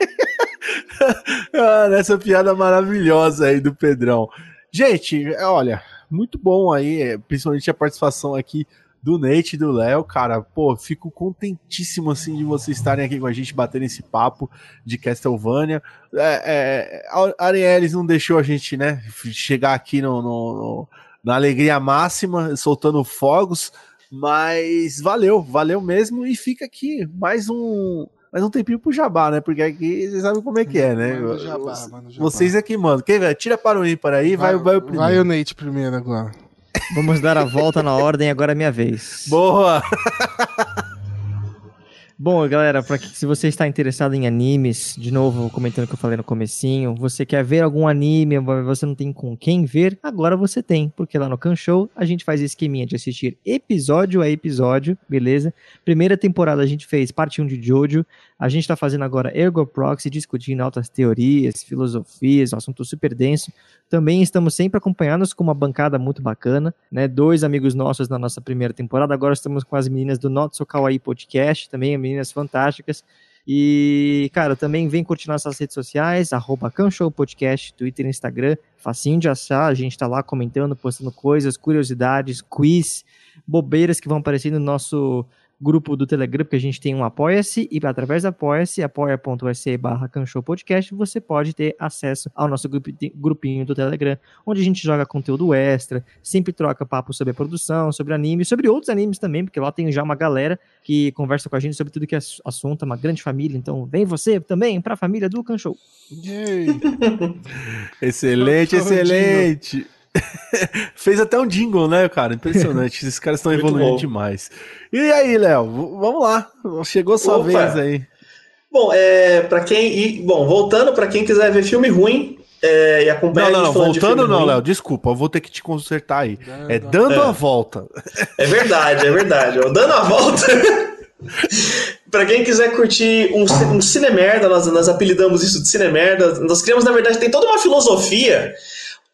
ah, nessa piada maravilhosa aí do Pedrão. Gente, olha, muito bom aí, é, principalmente a participação aqui do Nate e do Léo, cara, pô, fico contentíssimo assim de vocês estarem aqui com a gente batendo esse papo de Castlevania. É, é, a Arielis não deixou a gente, né, chegar aqui no, no, no, na alegria máxima, soltando fogos, mas valeu, valeu mesmo e fica aqui mais um mais um tempinho pro jabá, né? Porque aqui vocês sabem como é que é, né? Mano jabá, mano jabá. Vocês aqui, mano. Quem vai? Tira para o ímpar aí, vai, vai, vai o primeiro. Vai o Nate primeiro agora. Vamos dar a volta na ordem, agora é minha vez. Boa! Bom, galera, se você está interessado em animes, de novo comentando o que eu falei no comecinho, você quer ver algum anime, você não tem com quem ver, agora você tem, porque lá no Kan Show a gente faz esqueminha de assistir episódio a episódio, beleza? Primeira temporada a gente fez parte 1 de Jojo, a gente está fazendo agora Ergo Proxy, discutindo altas teorias, filosofias, um assunto super denso. Também estamos sempre acompanhados com uma bancada muito bacana, né? Dois amigos nossos na nossa primeira temporada, agora estamos com as meninas do Not So Kawaii Podcast, também meninas fantásticas. E, cara, também vem curtir nossas redes sociais, arroba Canshow Podcast, Twitter Instagram. Facinho de achar, a gente tá lá comentando, postando coisas, curiosidades, quiz, bobeiras que vão aparecer no nosso grupo do Telegram, porque a gente tem um Apoia-se, e através do Apoia-se, apoia.se barra Podcast, você pode ter acesso ao nosso grupinho do Telegram, onde a gente joga conteúdo extra, sempre troca papo sobre a produção, sobre anime, sobre outros animes também, porque lá tem já uma galera que conversa com a gente sobre tudo que é assunto, é uma grande família, então vem você também para a família do Canchou. excelente, excelente. Fez até um jingle, né, cara? Impressionante. Esses caras estão evoluindo demais. E aí, Léo? Vamos lá. Chegou sua Opa. vez aí. Bom, é, para quem. E, bom, voltando, para quem quiser ver filme ruim é, e acompanhar Não, não, não. Voltando, não, Léo. Desculpa, eu vou ter que te consertar aí. É dando é. a volta. É verdade, é verdade. Dando a volta. Para quem quiser curtir um, um cinemerda, nós, nós apelidamos isso de cinemerda. Nós criamos, na verdade, tem toda uma filosofia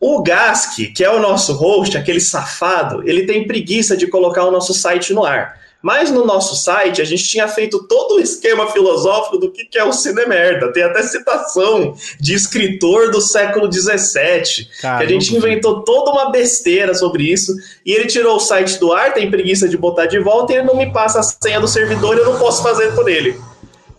o Gask, que é o nosso host, aquele safado, ele tem preguiça de colocar o nosso site no ar. Mas no nosso site a gente tinha feito todo o esquema filosófico do que, que é o cinemerda. Tem até citação de escritor do século XVII. que a gente inventou toda uma besteira sobre isso. E ele tirou o site do ar, tem preguiça de botar de volta e ele não me passa a senha do servidor e eu não posso fazer por ele.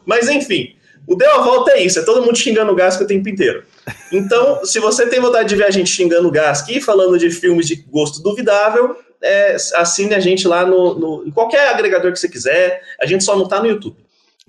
Mas enfim, o Deu a Volta é isso, é todo mundo xingando o Gask o tempo inteiro. Então, se você tem vontade de ver a gente xingando o Gask e falando de filmes de gosto duvidável, é, assine a gente lá no, no, em qualquer agregador que você quiser. A gente só não tá no YouTube.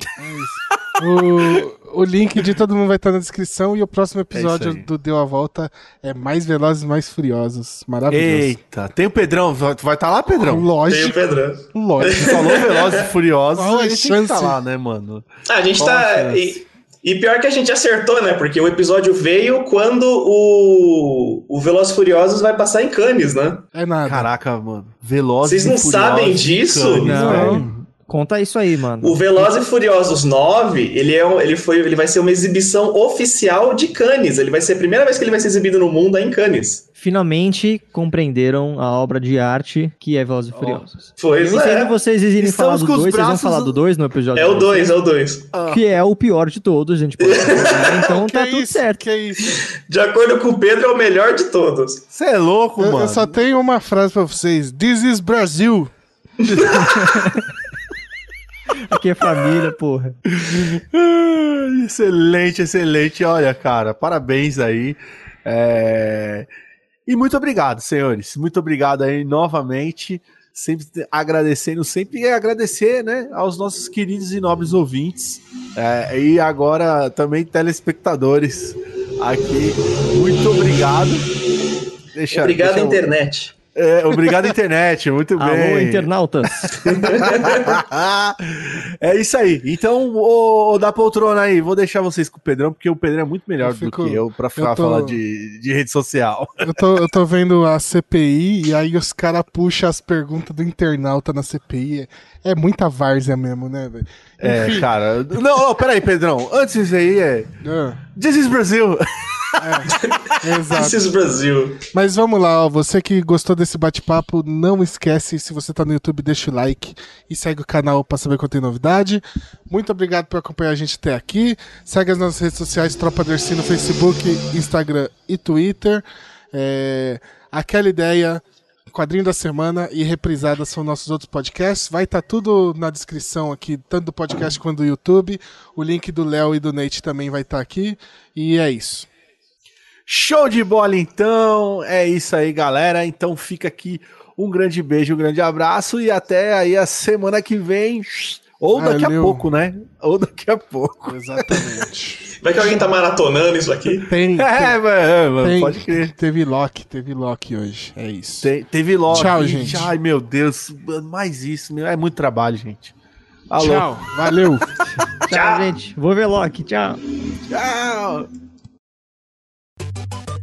É o, o link de todo mundo vai estar na descrição e o próximo episódio é do Deu a Volta é Mais Velozes Mais Furiosos. Maravilhoso. Eita, tem o Pedrão. Vai estar tá lá, Pedrão? Lógico. Tem o Pedrão. Lógico. Falou Velozes e Furiosos. Qual a gente chance? tá lá, né, mano? Ah, a gente Qual tá... E, e, pior que a gente acertou, né? Porque o episódio veio quando o, o Velozes Furiosos vai passar em Cannes, né? É nada. Caraca, mano. Velozes Vocês não sabem disso? Não. Conta isso aí, mano. O Velozes e Furiosos 9, ele, é um, ele, foi, ele vai ser uma exibição oficial de Cannes. Ele vai ser a primeira vez que ele vai ser exibido no mundo é em Cannes. Finalmente compreenderam a obra de arte que é Velozes e Furiosos. Pois Eu entendo é. vocês irem falar do com os 2, vocês vão falar do 2 no episódio É o de 2, é o 2. Que é o pior de todos, gente pode concordar, então tá é tudo isso? certo. Que é isso? De acordo com o Pedro, é o melhor de todos. Você é louco, Eu, mano. eu só tenho uma frase pra vocês. This is Brasil. Aqui é família, porra. Excelente, excelente. Olha, cara, parabéns aí. É, E muito obrigado, senhores. Muito obrigado aí novamente. Sempre te- agradecendo, sempre é agradecer, né, aos nossos queridos e nobres ouvintes. É, e agora também telespectadores aqui. Muito obrigado. Deixa, Obrigado, deixa eu- internet. É, obrigado, internet. Muito bem. Alô, internautas. é isso aí. Então, ô, ô, da poltrona aí, vou deixar vocês com o Pedrão, porque o Pedrão é muito melhor fico- do que eu pra ficar eu tô- falando de, de rede social. Eu tô, eu tô vendo a CPI e aí os caras puxam as perguntas do internauta na CPI. É, é muita várzea mesmo, né, velho? É, cara. Não, não, peraí, Pedrão. Antes disso aí, é. Ah, This is Brasil. exato. This is Brasil. Mas vamos lá, ó. Você que gostou desse bate-papo, não esquece, se você tá no YouTube, deixa o like e segue o canal pra saber quando tem novidade. Muito obrigado por acompanhar a gente até aqui. Segue as nossas redes sociais, Tropa Dercy no Facebook, Instagram e Twitter. É, aquela ideia, quadrinho da semana e reprisada são nossos outros podcasts. Vai estar tudo na descrição aqui, tanto do podcast quanto do YouTube. O link do Léo e do Nate também vai estar aqui. E é isso. Show de bola, então. É isso aí, galera. Então fica aqui um grande beijo, um grande abraço e até aí a semana que vem. Ou daqui a Valeu. pouco, né? Ou daqui a pouco. Exatamente. Vai que alguém tá maratonando isso aqui? Tem, É, mano, mano, Tem- pode crer. Teve Loki, teve Loki hoje. É isso. Te- teve logo. Tchau, gente. Ai, meu Deus. Mais isso. meu, É muito trabalho, gente. Alô. Tchau, valeu. Tchau, gente. Vou ver Loki. Tchau. Tchau.